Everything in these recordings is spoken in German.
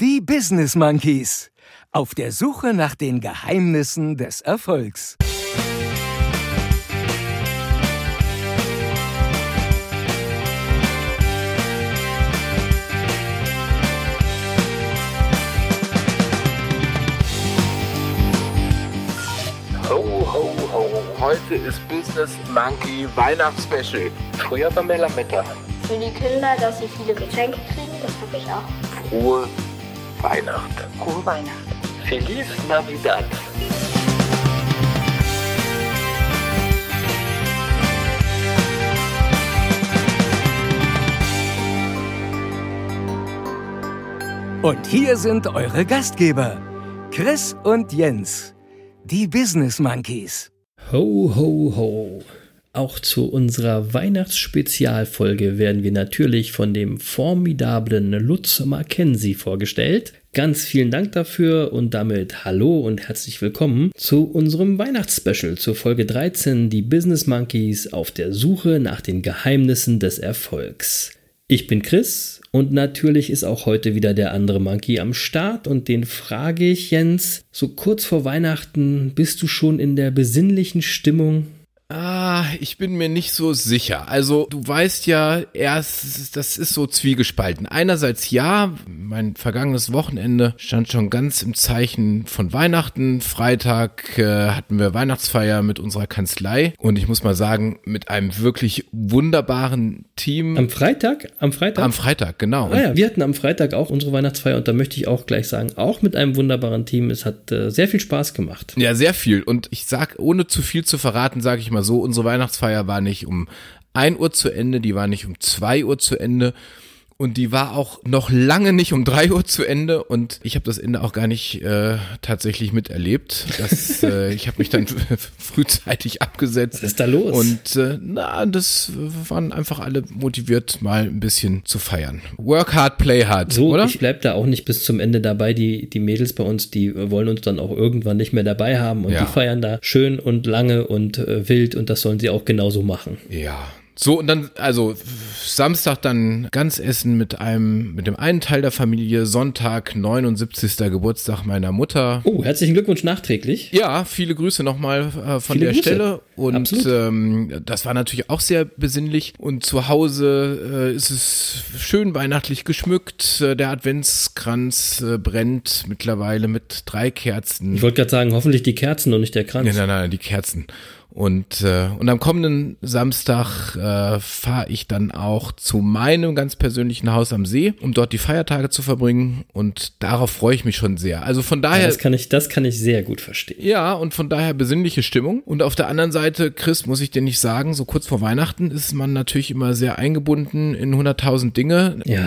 Die Business Monkeys. Auf der Suche nach den Geheimnissen des Erfolgs. Ho, ho, ho. Heute ist Business Monkey Weihnachtsspecial. Früher war Lametta. Für die Kinder, dass sie viele Geschenke kriegen, das habe ich auch. Frohe Weihnacht. Frohe Weihnachten. Feliz Navidad. Und hier sind eure Gastgeber, Chris und Jens, die Business Monkeys. Ho, ho, ho. Auch zu unserer Weihnachtsspezialfolge werden wir natürlich von dem formidablen Lutz Mackenzie vorgestellt. Ganz vielen Dank dafür und damit hallo und herzlich willkommen zu unserem Weihnachtsspecial zur Folge 13, die Business Monkeys auf der Suche nach den Geheimnissen des Erfolgs. Ich bin Chris und natürlich ist auch heute wieder der andere Monkey am Start und den frage ich Jens, so kurz vor Weihnachten, bist du schon in der besinnlichen Stimmung? Ah, ich bin mir nicht so sicher. Also, du weißt ja, erst, das ist so zwiegespalten. Einerseits ja, mein vergangenes Wochenende stand schon ganz im Zeichen von Weihnachten. Freitag äh, hatten wir Weihnachtsfeier mit unserer Kanzlei und ich muss mal sagen, mit einem wirklich wunderbaren Team. Am Freitag? Am Freitag? Am Freitag, genau. Ah ja, wir hatten am Freitag auch unsere Weihnachtsfeier und da möchte ich auch gleich sagen, auch mit einem wunderbaren Team. Es hat äh, sehr viel Spaß gemacht. Ja, sehr viel. Und ich sag, ohne zu viel zu verraten, sage ich mal so, unsere Weihnachtsfeier war nicht um 1 Uhr zu Ende, die war nicht um 2 Uhr zu Ende. Und die war auch noch lange nicht um drei Uhr zu Ende und ich habe das Ende auch gar nicht äh, tatsächlich miterlebt. Das, äh, ich habe mich dann frühzeitig abgesetzt. Was ist da los? Und äh, na, das waren einfach alle motiviert, mal ein bisschen zu feiern. Work hard, play hard, So, oder? ich bleib da auch nicht bis zum Ende dabei. Die, die Mädels bei uns, die wollen uns dann auch irgendwann nicht mehr dabei haben und Ja. die feiern da schön und lange und äh, wild und das sollen sie auch genauso machen. Ja. So, und dann, also Samstag dann ganz essen mit einem, mit dem einen Teil der Familie, Sonntag, 79. Geburtstag meiner Mutter. Oh, herzlichen Glückwunsch nachträglich. Ja, viele Grüße nochmal äh, von Viele der Grüße. Stelle. Und ähm, das war natürlich auch sehr besinnlich. Und zu Hause äh, ist es schön weihnachtlich geschmückt. Äh, der Adventskranz äh, brennt mittlerweile mit drei Kerzen. Ich wollte gerade sagen, hoffentlich die Kerzen und nicht der Kranz. Nein, nein, nein, die Kerzen. Und, äh, und am kommenden Samstag äh, fahre ich dann auch zu meinem ganz persönlichen Haus am See, um dort die Feiertage zu verbringen. Und darauf freue ich mich schon sehr. Also von Ja, daher. das, kann ich, das kann ich sehr gut verstehen. Ja, und von daher besinnliche Stimmung. Und auf der anderen Seite, Chris, muss ich dir nicht sagen, so kurz vor Weihnachten ist man natürlich immer sehr eingebunden in 100.000 Dinge. Ja,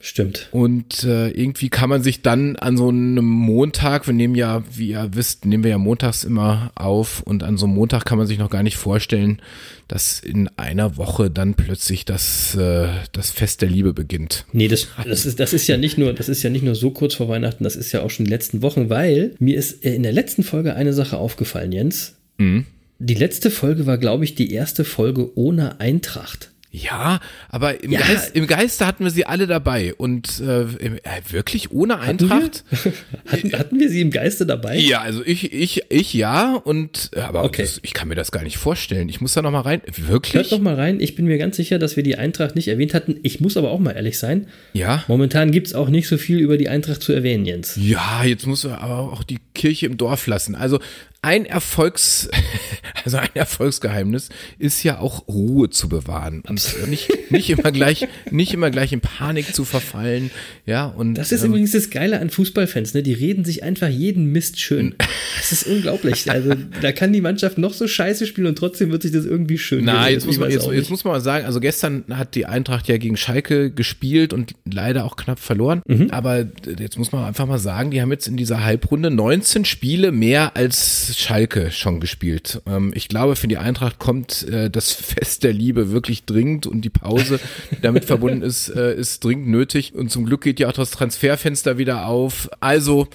stimmt. Und äh, irgendwie kann man sich dann an so einem Montag, wir nehmen ja, wie ihr wisst, nehmen wir ja montags immer auf und an so einem Montag kann man sich noch gar nicht vorstellen, dass in einer Woche dann plötzlich das, äh, das Fest der Liebe beginnt. Nee, das, das, ist, das ist ja nicht nur, das ist ja nicht nur so kurz vor Weihnachten, das ist ja auch schon die letzten Wochen, weil mir ist äh, in der letzten Folge eine Sache aufgefallen, Jens. Mhm. Die letzte Folge war, glaube ich, die erste Folge ohne Eintracht. Ja, aber im, Ja. Geist, im Geiste hatten wir sie alle dabei und äh, äh, wirklich ohne Eintracht? Hatten, hatten wir sie im Geiste dabei? Ja, also ich, ich, ich ja und aber Okay. das, ich kann mir das gar nicht vorstellen. Ich muss da noch mal rein. Hört Wirklich? doch mal rein. Ich bin mir ganz sicher, dass wir die Eintracht nicht erwähnt hatten. Ich muss aber auch mal ehrlich sein. Ja. Momentan gibt es auch nicht so viel über die Eintracht zu erwähnen, Jens. Ja, jetzt muss er aber auch die Kirche im Dorf lassen. Also ein Erfolgs, also ein Erfolgsgeheimnis ist ja auch Ruhe zu bewahren und nicht, nicht immer gleich, nicht immer gleich in Panik zu verfallen. Ja, und Das ist ähm, übrigens das Geile an Fußballfans, ne? Die reden sich einfach jeden Mist schön. Das ist unglaublich. Also da kann die Mannschaft noch so scheiße spielen und trotzdem wird sich das irgendwie schön. Na, jetzt muss, man, jetzt, jetzt muss man mal sagen, also gestern hat die Eintracht ja gegen Schalke gespielt und leider auch knapp verloren. Mhm. Aber jetzt muss man einfach mal sagen, die haben jetzt in dieser Halbrunde 19 Spiele mehr als Schalke schon gespielt. Ähm, ich glaube, für die Eintracht kommt äh, das Fest der Liebe wirklich dringend und die Pause, die damit verbunden ist, äh, ist dringend nötig. Und zum Glück geht ja auch das Transferfenster wieder auf. Also,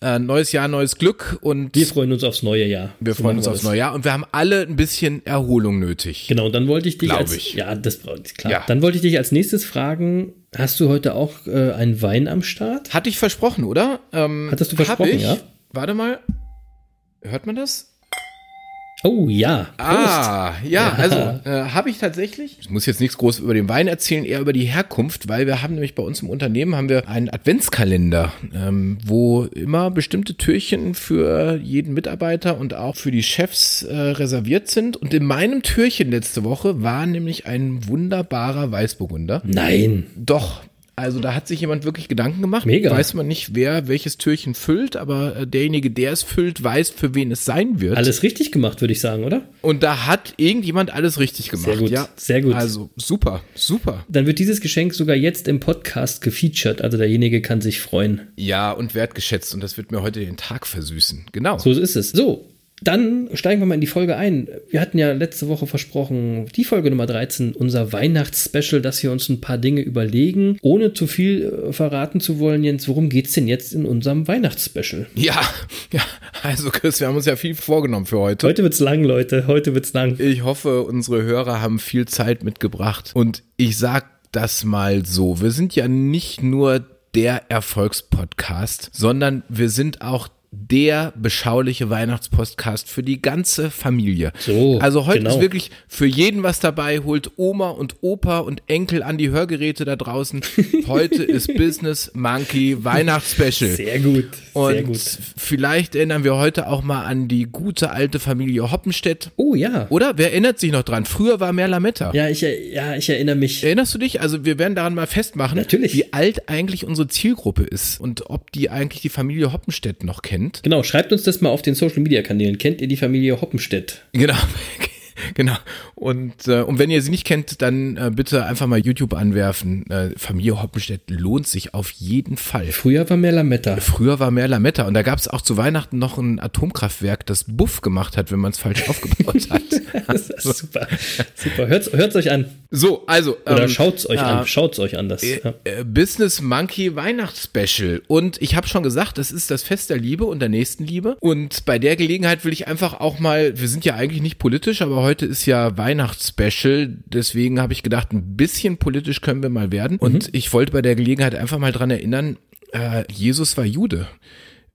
äh, neues Jahr, neues Glück und Wir freuen uns aufs neue Jahr. wir So freuen uns aufs neue Jahr und wir haben alle ein bisschen Erholung nötig. Genau, und dann wollte ich dich als, ich. ja, das klar. Ja. Dann wollte ich dich als nächstes fragen, Hast du heute auch äh, einen Wein am Start? Hatte ich versprochen, oder? Ähm, Hattest du versprochen, ich. ja? Warte mal. Hört man das? Oh ja. Prost. Ah, ja, also äh, habe ich tatsächlich. Ich muss jetzt nichts groß über den Wein erzählen, eher über die Herkunft, weil wir haben nämlich bei uns im Unternehmen haben wir einen Adventskalender, ähm, wo immer bestimmte Türchen für jeden Mitarbeiter und auch für die Chefs äh, reserviert sind. Und in meinem Türchen letzte Woche war nämlich ein wunderbarer Weißburgunder. Nein. Doch. Also da hat sich jemand wirklich Gedanken gemacht. Mega. Weiß man nicht, wer welches Türchen füllt, aber äh, derjenige, der es füllt, weiß, für wen es sein wird. Alles richtig gemacht, würde ich sagen, oder? Und da hat irgendjemand alles richtig gemacht. Sehr gut, Ja, sehr gut. Also super, super. Dann wird dieses Geschenk sogar jetzt im Podcast gefeatured. Also derjenige kann sich freuen. Ja, und wertgeschätzt. Und das wird mir heute den Tag versüßen. Genau. So ist es. So, dann steigen wir mal in die Folge ein. Wir hatten ja letzte Woche versprochen, die Folge Nummer 13, unser Weihnachtsspecial, dass wir uns ein paar Dinge überlegen. Ohne zu viel äh, verraten zu wollen, Jens, worum geht's denn jetzt in unserem Weihnachtsspecial? Ja, ja. Also Chris, wir haben uns ja viel vorgenommen für heute. Heute wird's lang, Leute. Heute wird's lang. Ich hoffe, unsere Hörer haben viel Zeit mitgebracht. Und ich sag das mal so. Wir sind ja nicht nur der Erfolgspodcast, sondern wir sind auch der beschauliche Weihnachtspodcast für die ganze Familie. So, also heute genau. ist wirklich für jeden was dabei. Holt Oma und Opa und Enkel an die Hörgeräte da draußen. Heute ist Business Monkey Weihnachtsspecial. Sehr gut. Und Sehr gut. vielleicht erinnern wir heute auch mal an die gute alte Familie Hoppenstedt. Oh ja. Oder? Wer erinnert sich noch dran? Früher war mehr Lametta. Ja, ich, ja, ich erinnere mich. Erinnerst du dich? Also wir werden daran mal festmachen, Natürlich. wie alt eigentlich unsere Zielgruppe ist und ob die eigentlich die Familie Hoppenstedt noch kennt. Genau, schreibt uns das mal auf den Social Media Kanälen. Kennt ihr die Familie Hoppenstedt? Genau. Genau. Und, äh, und wenn ihr sie nicht kennt, dann äh, bitte einfach mal YouTube anwerfen. Äh, Familie Hoppenstedt lohnt sich auf jeden Fall. Früher war mehr Lametta. Früher war mehr Lametta und da gab es auch zu Weihnachten noch ein Atomkraftwerk, das Buff gemacht hat, wenn man es falsch aufgebaut hat. Das ist super. Super. Hört's, hört's euch an. So, also. Oder ähm, schaut's euch äh, an. Schaut's euch an. Das, ja. äh, Business Monkey Weihnachtsspecial. Und ich habe schon gesagt, das ist das Fest der Liebe und der Nächstenliebe. Und bei der Gelegenheit will ich einfach auch mal, wir sind ja eigentlich nicht politisch, aber heute ist ja Weihnachtsspecial. Deswegen habe ich gedacht, ein bisschen politisch können wir mal werden. Und ich wollte bei der Gelegenheit einfach mal dran erinnern, äh, Jesus war Jude.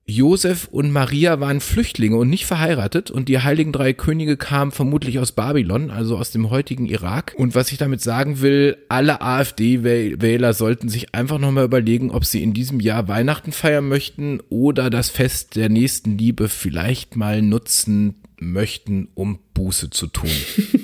Josef und Maria waren Flüchtlinge und nicht verheiratet und die heiligen drei Könige kamen vermutlich aus Babylon, also aus dem heutigen Irak. Und was ich damit sagen will, alle AfD-Wähler sollten sich einfach nochmal überlegen, ob sie in diesem Jahr Weihnachten feiern möchten oder das Fest der nächsten Liebe vielleicht mal nutzen möchten, um Buße zu tun.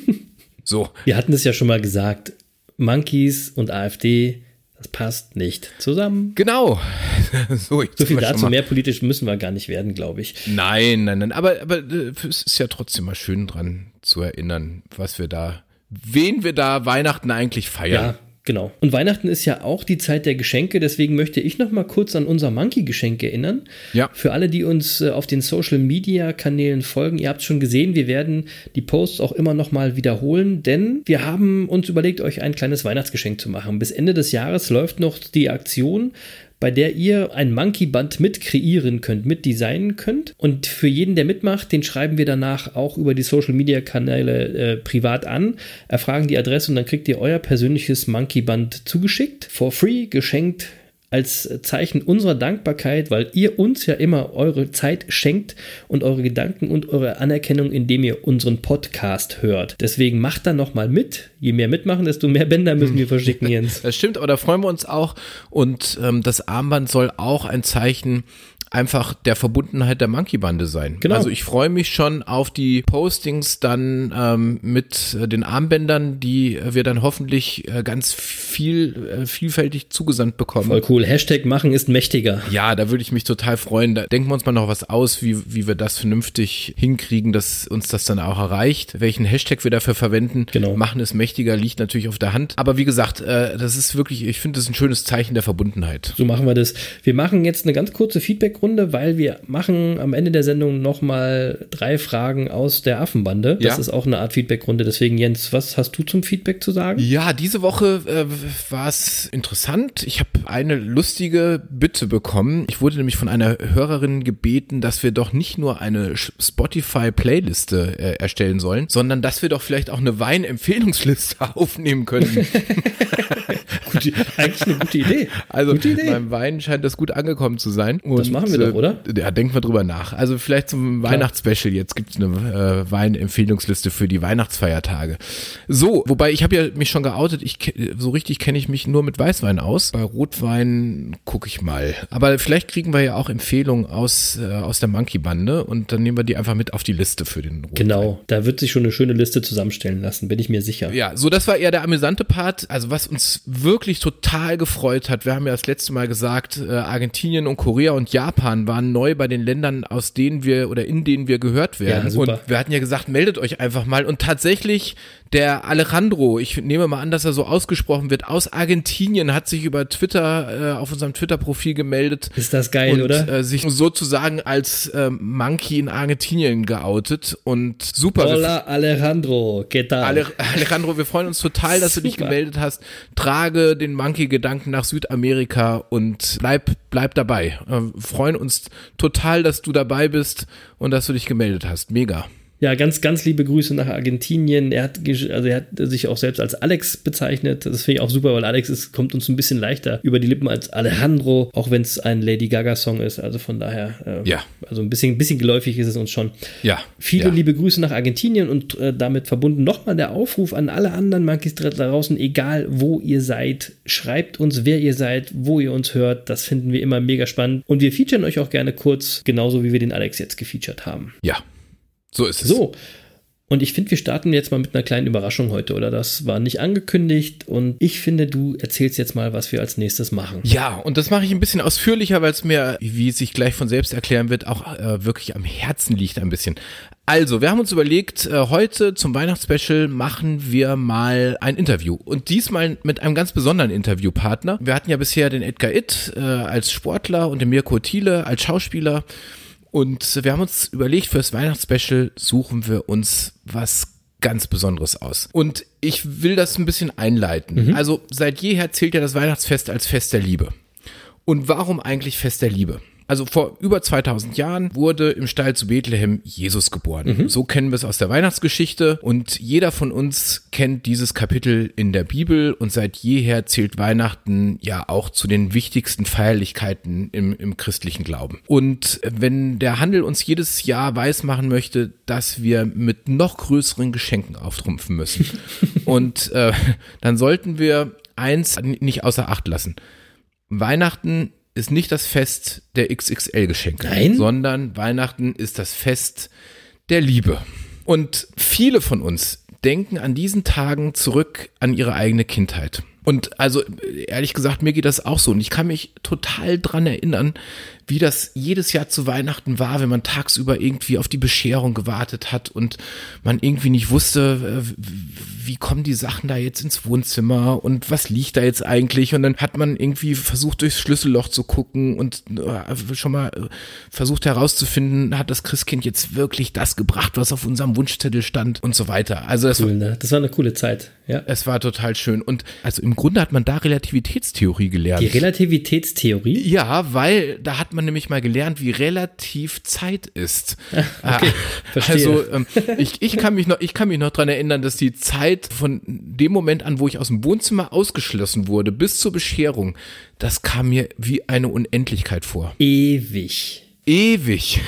so, Wir hatten es ja schon mal gesagt. Monkeys und AfD, das passt nicht zusammen. genau. so, So viel dazu. Mehr politisch müssen wir gar nicht werden, glaube ich. Nein, nein, nein. Aber, aber äh, es ist ja trotzdem mal schön dran zu erinnern, was wir da, wen wir da Weihnachten eigentlich feiern. Ja, genau. Und Weihnachten ist ja auch die Zeit der Geschenke, deswegen möchte ich noch mal kurz an unser Monkey-Geschenk erinnern. Ja. Für alle, die uns äh, auf den Social-Media-Kanälen folgen, ihr habt schon gesehen, wir werden die Posts auch immer noch mal wiederholen, denn wir haben uns überlegt, euch ein kleines Weihnachtsgeschenk zu machen. Bis Ende des Jahres läuft noch die Aktion, bei der ihr ein Monkey-Band mit kreieren könnt, mit designen könnt. Und für jeden, der mitmacht, den schreiben wir danach auch über die Social-Media-Kanäle äh, privat an, erfragen die Adresse und dann kriegt ihr euer persönliches Monkey-Band zugeschickt, for free, geschenkt als Zeichen unserer Dankbarkeit, weil ihr uns ja immer eure Zeit schenkt und eure Gedanken und eure Anerkennung, indem ihr unseren Podcast hört. Deswegen macht da noch mal mit. Je mehr mitmachen, desto mehr Bänder müssen wir verschicken, Jens. Das stimmt, aber da freuen wir uns auch. Und ähm, das Armband soll auch ein Zeichen einfach der Verbundenheit der Monkey-Bande sein. Genau. Also ich freue mich schon auf die Postings dann ähm, mit äh, den Armbändern, die wir dann hoffentlich äh, ganz viel, äh, vielfältig zugesandt bekommen. Voll cool. Hashtag machen ist mächtiger. Ja, da würde ich mich total freuen. Da denken wir uns mal noch was aus, wie, wie wir das vernünftig hinkriegen, dass uns das dann auch erreicht. Welchen Hashtag wir dafür verwenden. Genau. Machen es mächtiger, liegt natürlich auf der Hand. Aber wie gesagt, äh, das ist wirklich, ich finde das ein schönes Zeichen der Verbundenheit. So machen wir das. Wir machen jetzt eine ganz kurze Feedbackrunde Feedback-Runde, weil wir machen am Ende der Sendung nochmal drei Fragen aus der Affenbande. Das Ja. ist auch eine Art Feedback-Runde. Deswegen, Jens, was hast du zum Feedback zu sagen? Ja, diese Woche äh, war es interessant. Ich habe eine lustige Bitte bekommen. Ich wurde nämlich von einer Hörerin gebeten, dass wir doch nicht nur eine Spotify-Playliste äh, erstellen sollen, sondern dass wir doch vielleicht auch eine Weinempfehlungsliste aufnehmen können. Gute, eigentlich eine gute Idee. Also gute Idee. beim Wein scheint das gut angekommen zu sein. Und, machen wir doch, oder? Ja, denken wir drüber nach. Also vielleicht zum Weihnachtsspecial. Jetzt gibt es eine äh, Weinempfehlungsliste für die Weihnachtsfeiertage. So, wobei ich habe ja mich schon geoutet. Ich so richtig kenne ich mich nur mit Weißwein aus. Bei Rotwein gucke ich mal. Aber vielleicht kriegen wir ja auch Empfehlungen aus äh, aus der Monkey Bande und dann nehmen wir die einfach mit auf die Liste für den Rotwein. Genau, da wird sich schon eine schöne Liste zusammenstellen lassen, bin ich mir sicher. Ja, so das war eher der amüsante Part. Also was uns wirklich total gefreut hat, wir haben ja das letzte Mal gesagt, äh, Argentinien und Korea und Japan waren neu bei den Ländern, aus denen wir oder in denen wir gehört werden. Ja, und wir hatten ja gesagt, meldet euch einfach mal. Und tatsächlich, der Alejandro, ich nehme mal an, dass er so ausgesprochen wird, aus Argentinien hat sich über Twitter, äh, auf unserem Twitter-Profil gemeldet. Ist das geil, und, oder? Äh, sich sozusagen als äh, Monkey in Argentinien geoutet und super. Hola Alejandro, ¿qué tal? Ale Alejandro, wir freuen uns total, dass du dich Super. gemeldet hast. Trage den Monkey-Gedanken nach Südamerika und bleib, bleib dabei. Ähm, freuen uns total, dass du dabei bist und dass du dich gemeldet hast. Mega. Ja, ganz, ganz liebe Grüße nach Argentinien. Er hat, also er hat sich auch selbst als Alex bezeichnet. Das finde ich auch super, weil Alex ist, kommt uns ein bisschen leichter über die Lippen als Alejandro, auch wenn es ein Lady Gaga-Song ist. Also von daher, äh, Ja. also ein bisschen, ein bisschen geläufig ist es uns schon. Ja. Viele ja. liebe Grüße nach Argentinien und äh, damit verbunden nochmal der Aufruf an alle anderen Monkeys da draußen, egal wo ihr seid, schreibt uns, wer ihr seid, wo ihr uns hört. Das finden wir immer mega spannend. Und wir featuren euch auch gerne kurz, genauso wie wir den Alex jetzt gefeatured haben. Ja. So ist es. So. Und ich finde, wir starten jetzt mal mit einer kleinen Überraschung heute, oder? Das war nicht angekündigt und ich finde, du erzählst jetzt mal, was wir als nächstes machen. Ja, und das mache ich ein bisschen ausführlicher, weil es mir, wie es sich gleich von selbst erklären wird, auch äh, wirklich am Herzen liegt ein bisschen. Also, wir haben uns überlegt, äh, heute zum Weihnachtsspecial machen wir mal ein Interview. Und diesmal mit einem ganz besonderen Interviewpartner. Wir hatten ja bisher den Edgar Itt äh, als Sportler und den Mirko Thiele als Schauspieler. Und wir haben uns überlegt, fürs Weihnachtsspecial suchen wir uns was ganz Besonderes aus. Und ich will das ein bisschen einleiten. Also seit jeher zählt ja das Weihnachtsfest als Fest der Liebe. Und warum eigentlich Fest der Liebe? Also vor über 2000 Jahren wurde im Stall zu Bethlehem Jesus geboren. So kennen wir es aus der Weihnachtsgeschichte und jeder von uns kennt dieses Kapitel in der Bibel und seit jeher zählt Weihnachten ja auch zu den wichtigsten Feierlichkeiten im, im christlichen Glauben. Und wenn der Handel uns jedes Jahr weismachen möchte, dass wir mit noch größeren Geschenken auftrumpfen müssen und äh, dann sollten wir eins nicht außer Acht lassen. Weihnachten ist nicht das Fest der XXL-Geschenke, Nein? sondern Weihnachten ist das Fest der Liebe. Und viele von uns denken an diesen Tagen zurück an ihre eigene Kindheit. Und also ehrlich gesagt, mir geht das auch so. Und ich kann mich total dran erinnern, wie das jedes Jahr zu Weihnachten war, wenn man tagsüber irgendwie auf die Bescherung gewartet hat und man irgendwie nicht wusste, äh, wie kommen die Sachen da jetzt ins Wohnzimmer und was liegt da jetzt eigentlich? Und dann hat man irgendwie versucht, durchs Schlüsselloch zu gucken und äh, schon mal äh, versucht herauszufinden, hat das Christkind jetzt wirklich das gebracht, was auf unserem Wunschzettel stand und so weiter. Also das Cool, ne? Das war eine coole Zeit. Ja. es war total schön. Und also im Grunde hat man da Relativitätstheorie gelernt. Die Relativitätstheorie. ja, weil da hat man nämlich mal gelernt, wie relativ Zeit ist. Okay, verstehe. Also ähm, ich, ich kann mich noch, ich kann mich noch dran erinnern, dass die Zeit von dem Moment an, wo ich aus dem Wohnzimmer ausgeschlossen wurde, bis zur Bescherung, das kam mir wie eine Unendlichkeit vor. Ewig. Ewig.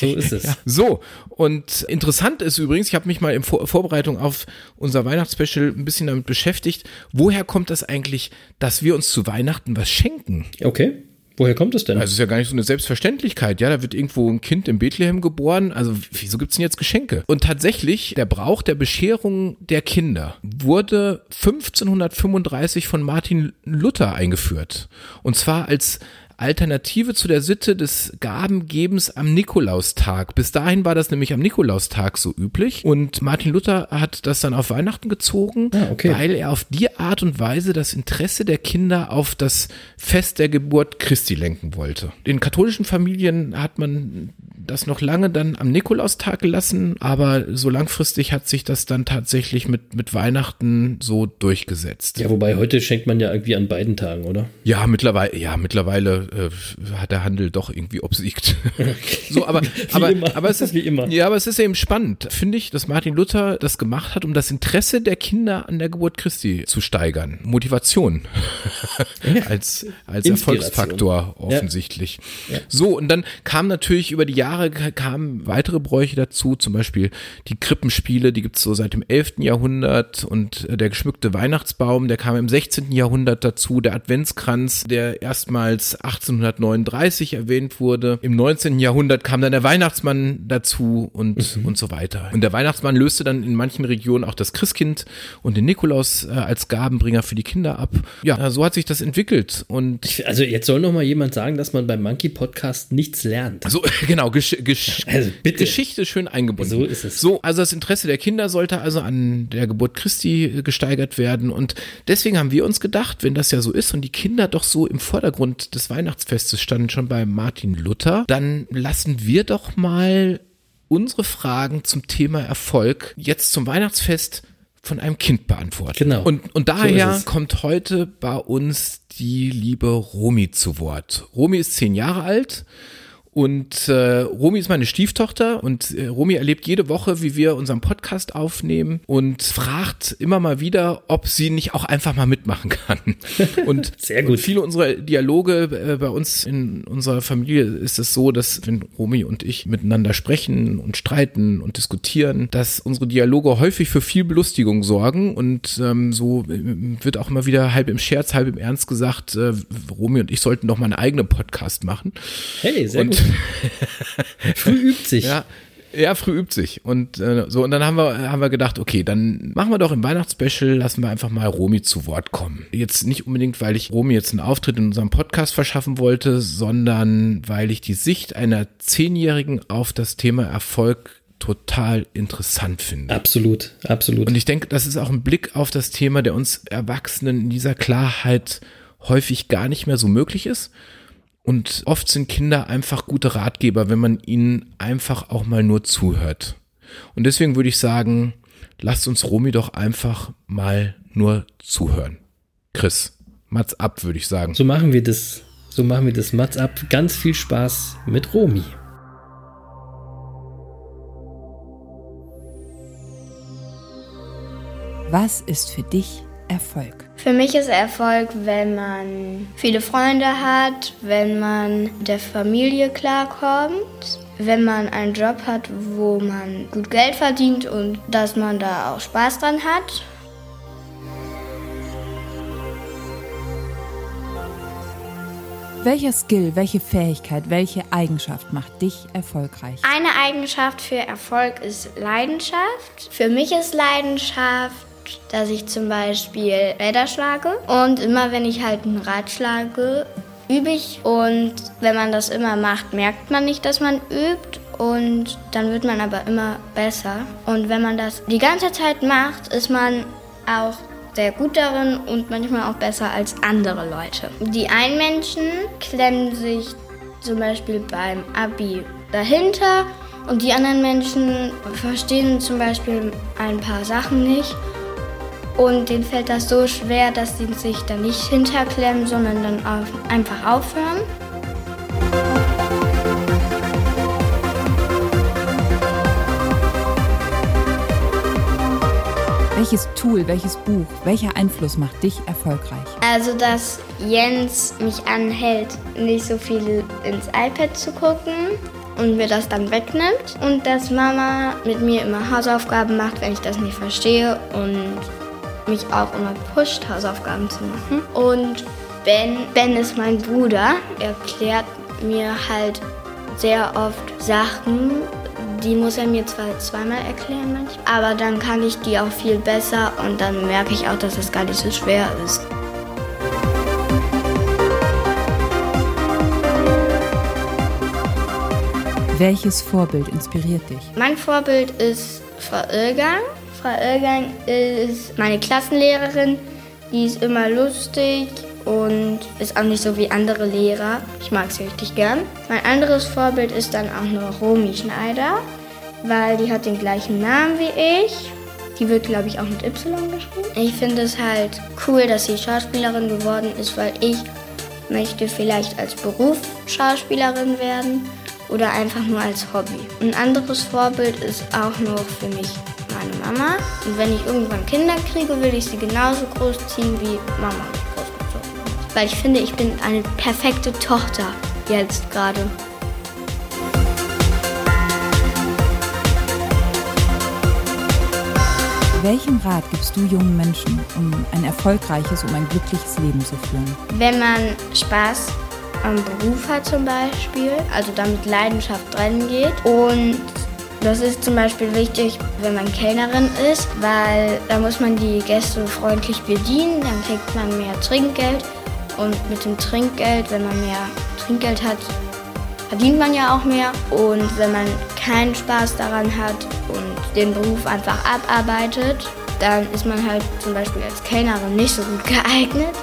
So ist es. So, und interessant ist übrigens, ich habe mich mal in Vor Vorbereitung auf unser Weihnachtsspecial ein bisschen damit beschäftigt, woher kommt das eigentlich, dass wir uns zu Weihnachten was schenken? Okay. Woher kommt es denn? Also es ist ja gar nicht so eine Selbstverständlichkeit, ja, da wird irgendwo ein Kind in Bethlehem geboren, also wieso gibt's denn jetzt Geschenke? Und tatsächlich, der Brauch der Bescherung der Kinder wurde 1535 von Martin Luther eingeführt. Und zwar als Alternative zu der Sitte des Gabengebens am Nikolaustag. Bis dahin war das nämlich am Nikolaustag so üblich und Martin Luther hat das dann auf Weihnachten gezogen, Ah, okay. weil er auf die Art und Weise das Interesse der Kinder auf das Fest der Geburt Christi lenken wollte. In katholischen Familien hat man das noch lange dann am Nikolaustag gelassen, aber so langfristig hat sich das dann tatsächlich mit, mit Weihnachten so durchgesetzt. Ja, wobei heute schenkt man ja irgendwie an beiden Tagen, oder? Ja, mittlerweile, ja, mittlerweile äh, hat der Handel doch irgendwie obsiegt. so, aber, aber, immer. aber es ist, Wie immer. ja, aber es ist eben spannend, finde ich, dass Martin Luther das gemacht hat, um das Interesse der Kinder an der Geburt Christi zu steigern. Motivation als, als. Erfolgsfaktor offensichtlich. So, und dann kam natürlich über die Jahre kamen weitere Bräuche dazu, zum Beispiel die Krippenspiele, die gibt's so seit dem 11. Jahrhundert und äh, der geschmückte Weihnachtsbaum, der kam im 16. Jahrhundert dazu, der Adventskranz, der erstmals 1839 erwähnt wurde. Im 19. Jahrhundert kam dann der Weihnachtsmann dazu und, und so weiter. Und der Weihnachtsmann löste dann in manchen Regionen auch das Christkind und den Nikolaus äh, als Gabenbringer für die Kinder ab. Ja, so hat sich das entwickelt und Ich- Also jetzt soll noch mal jemand sagen, dass man beim Monkey Podcast nichts lernt. So, genau, Gesch Gesch Also. Geschichte schön eingebunden. So ist es. So, also das Interesse der Kinder sollte also an der Geburt Christi äh, gesteigert werden. Und deswegen haben wir uns gedacht, wenn das ja so ist und die Kinder doch so im Vordergrund des Weihnachtsfestes standen, schon bei Martin Luther, dann lassen wir doch mal unsere Fragen zum Thema Erfolg jetzt zum Weihnachtsfest von einem Kind beantworten. Genau. Und, und So daher es. kommt heute bei uns die liebe Romi zu Wort. Romi ist zehn Jahre alt und äh, Romi ist meine Stieftochter und äh, Romi erlebt jede Woche, wie wir unseren Podcast aufnehmen und fragt immer mal wieder, ob sie nicht auch einfach mal mitmachen kann. Und Sehr gut. Und viele unserer Dialoge äh, bei uns in unserer Familie ist es so, dass wenn Romi und ich miteinander sprechen und streiten und diskutieren, dass unsere Dialoge häufig für viel Belustigung sorgen und ähm, so äh, wird auch immer wieder halb im Scherz, halb im Ernst gesagt, äh, Romi und ich sollten doch mal einen eigenen Podcast machen. Hey, sehr Und- gut. Früh übt sich. Ja, ja, früh übt sich. Und äh, so, und dann haben wir, haben wir gedacht, okay, dann machen wir doch im Weihnachtsspecial, lassen wir einfach mal Romi zu Wort kommen. Jetzt nicht unbedingt, weil ich Romi jetzt einen Auftritt in unserem Podcast verschaffen wollte, sondern weil ich die Sicht einer Zehnjährigen auf das Thema Erfolg total interessant finde. Absolut, absolut. Und ich denke, das ist auch ein Blick auf das Thema, der uns Erwachsenen in dieser Klarheit häufig gar nicht mehr so möglich ist. Und oft sind Kinder einfach gute Ratgeber, wenn man ihnen einfach auch mal nur zuhört. Und deswegen würde ich sagen, lasst uns Romi doch einfach mal nur zuhören. Chris, Mats ab, würde ich sagen. so machen wir das. So machen wir das Mats ab. Ganz viel Spaß mit Romi. Was ist für dich Erfolg? Für mich ist Erfolg, wenn man viele Freunde hat, wenn man der Familie klarkommt, wenn man einen Job hat, wo man gut Geld verdient und dass man da auch Spaß dran hat. Welcher Skill, welche Fähigkeit, welche Eigenschaft macht dich erfolgreich? Eine Eigenschaft für Erfolg ist Leidenschaft. Für mich ist Leidenschaft, dass ich zum Beispiel Räder schlage. Und immer wenn ich halt ein Rad schlage, übe ich. Und wenn man das immer macht, merkt man nicht, dass man übt. Und dann wird man aber immer besser. Und wenn man das die ganze Zeit macht, ist man auch sehr gut darin und manchmal auch besser als andere Leute. Die einen Menschen klemmen sich zum Beispiel beim Abi dahinter und die anderen Menschen verstehen zum Beispiel ein paar Sachen nicht und denen fällt das so schwer, dass sie sich da nicht hinterklemmen, sondern dann auf, einfach aufhören. Welches Tool, welches Buch, welcher Einfluss macht dich erfolgreich? Also, dass Jens mich anhält, nicht so viel ins iPad zu gucken und mir das dann wegnimmt. Und dass Mama mit mir immer Hausaufgaben macht, wenn ich das nicht verstehe und mich auch immer pusht, Hausaufgaben zu machen. Und Ben, Ben ist mein Bruder, erklärt mir halt sehr oft Sachen. Die muss er mir zwar zweimal erklären, manchmal, aber dann kann ich die auch viel besser und dann merke ich auch, dass das gar nicht so schwer ist. Welches Vorbild inspiriert dich? Mein Vorbild ist Frau Irgang. Frau Irgang ist meine Klassenlehrerin. Die ist immer lustig und ist auch nicht so wie andere Lehrer. Ich mag sie richtig gern. Mein anderes Vorbild ist dann auch noch Romy Schneider, weil die hat den gleichen Namen wie ich. Die wird, glaube ich, auch mit Y geschrieben. Ich finde es halt cool, dass sie Schauspielerin geworden ist, weil ich möchte vielleicht als Beruf Schauspielerin werden oder einfach nur als Hobby. Ein anderes Vorbild ist auch nur für mich meine Mama. Und wenn ich irgendwann Kinder kriege, will ich sie genauso großziehen wie Mama mich großgezogen hat. Weil ich finde, ich bin eine perfekte Tochter jetzt gerade. Welchen Rat gibst du jungen Menschen, um ein erfolgreiches, um ein glückliches Leben zu führen? Wenn man Spaß am Beruf hat zum Beispiel, also damit Leidenschaft drin geht und das ist zum Beispiel wichtig, wenn man Kellnerin ist, weil da muss man die Gäste freundlich bedienen, dann kriegt man mehr Trinkgeld und mit dem Trinkgeld, wenn man mehr Trinkgeld hat, verdient man ja auch mehr und wenn man keinen Spaß daran hat und den Beruf einfach abarbeitet, dann ist man halt zum Beispiel als Kellnerin nicht so gut geeignet.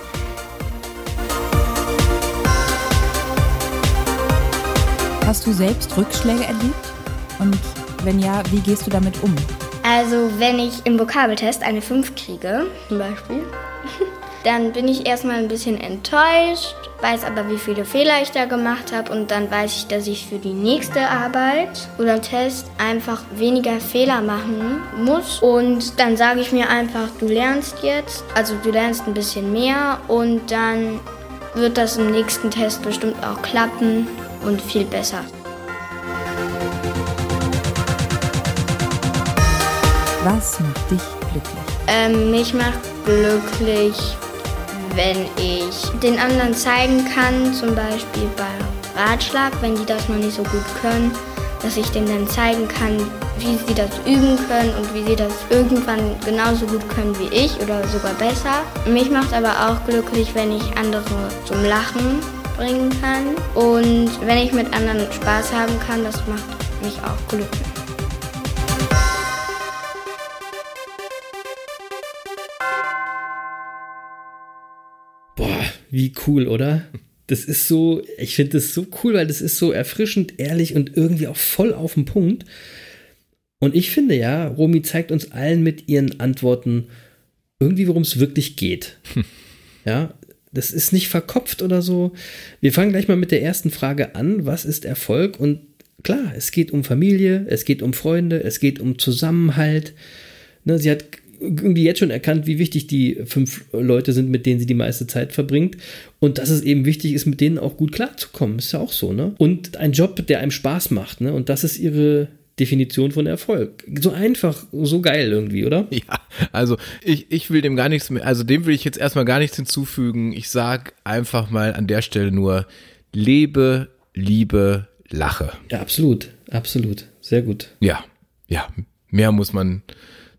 Hast du selbst Rückschläge erlebt? Und wenn ja, wie gehst du damit um? Also wenn ich im Vokabeltest eine 5 kriege, zum Beispiel, dann bin ich erstmal ein bisschen enttäuscht, weiß aber, wie viele Fehler ich da gemacht habe und dann weiß ich, dass ich für die nächste Arbeit oder Test einfach weniger Fehler machen muss und dann sage ich mir einfach, du lernst jetzt, also du lernst ein bisschen mehr und dann wird das im nächsten Test bestimmt auch klappen und viel besser. Was macht dich glücklich? Ähm, mich macht glücklich, wenn ich den anderen zeigen kann, zum Beispiel bei Ratschlag, wenn die das noch nicht so gut können, dass ich denen dann zeigen kann, wie sie das üben können und wie sie das irgendwann genauso gut können wie ich oder sogar besser. Mich macht aber auch glücklich, wenn ich andere zum Lachen bringen kann und wenn ich mit anderen Spaß haben kann, das macht mich auch glücklich. Wie cool, oder? Das ist so, ich finde das so cool, weil das ist so erfrischend, ehrlich und irgendwie auch voll auf den Punkt. Und ich finde ja, Romy zeigt uns allen mit ihren Antworten irgendwie, worum es wirklich geht. Ja, das ist nicht verkopft oder so. Wir fangen gleich mal mit der ersten Frage an. Was ist Erfolg? Und klar, es geht um Familie, es geht um Freunde, es geht um Zusammenhalt. Ne, sie hat irgendwie jetzt schon erkannt, wie wichtig die fünf Leute sind, mit denen sie die meiste Zeit verbringt. Und dass es eben wichtig ist, mit denen auch gut klarzukommen. Ist ja auch so, ne? Und ein Job, der einem Spaß macht, ne? Und das ist ihre Definition von Erfolg. So einfach, so geil irgendwie, oder? Ja, also ich, ich will dem gar nichts mehr, also dem will ich jetzt erstmal gar nichts hinzufügen. Ich sag einfach mal an der Stelle nur, lebe, liebe, lache. Ja, absolut, absolut. Sehr gut. Ja, ja, mehr muss man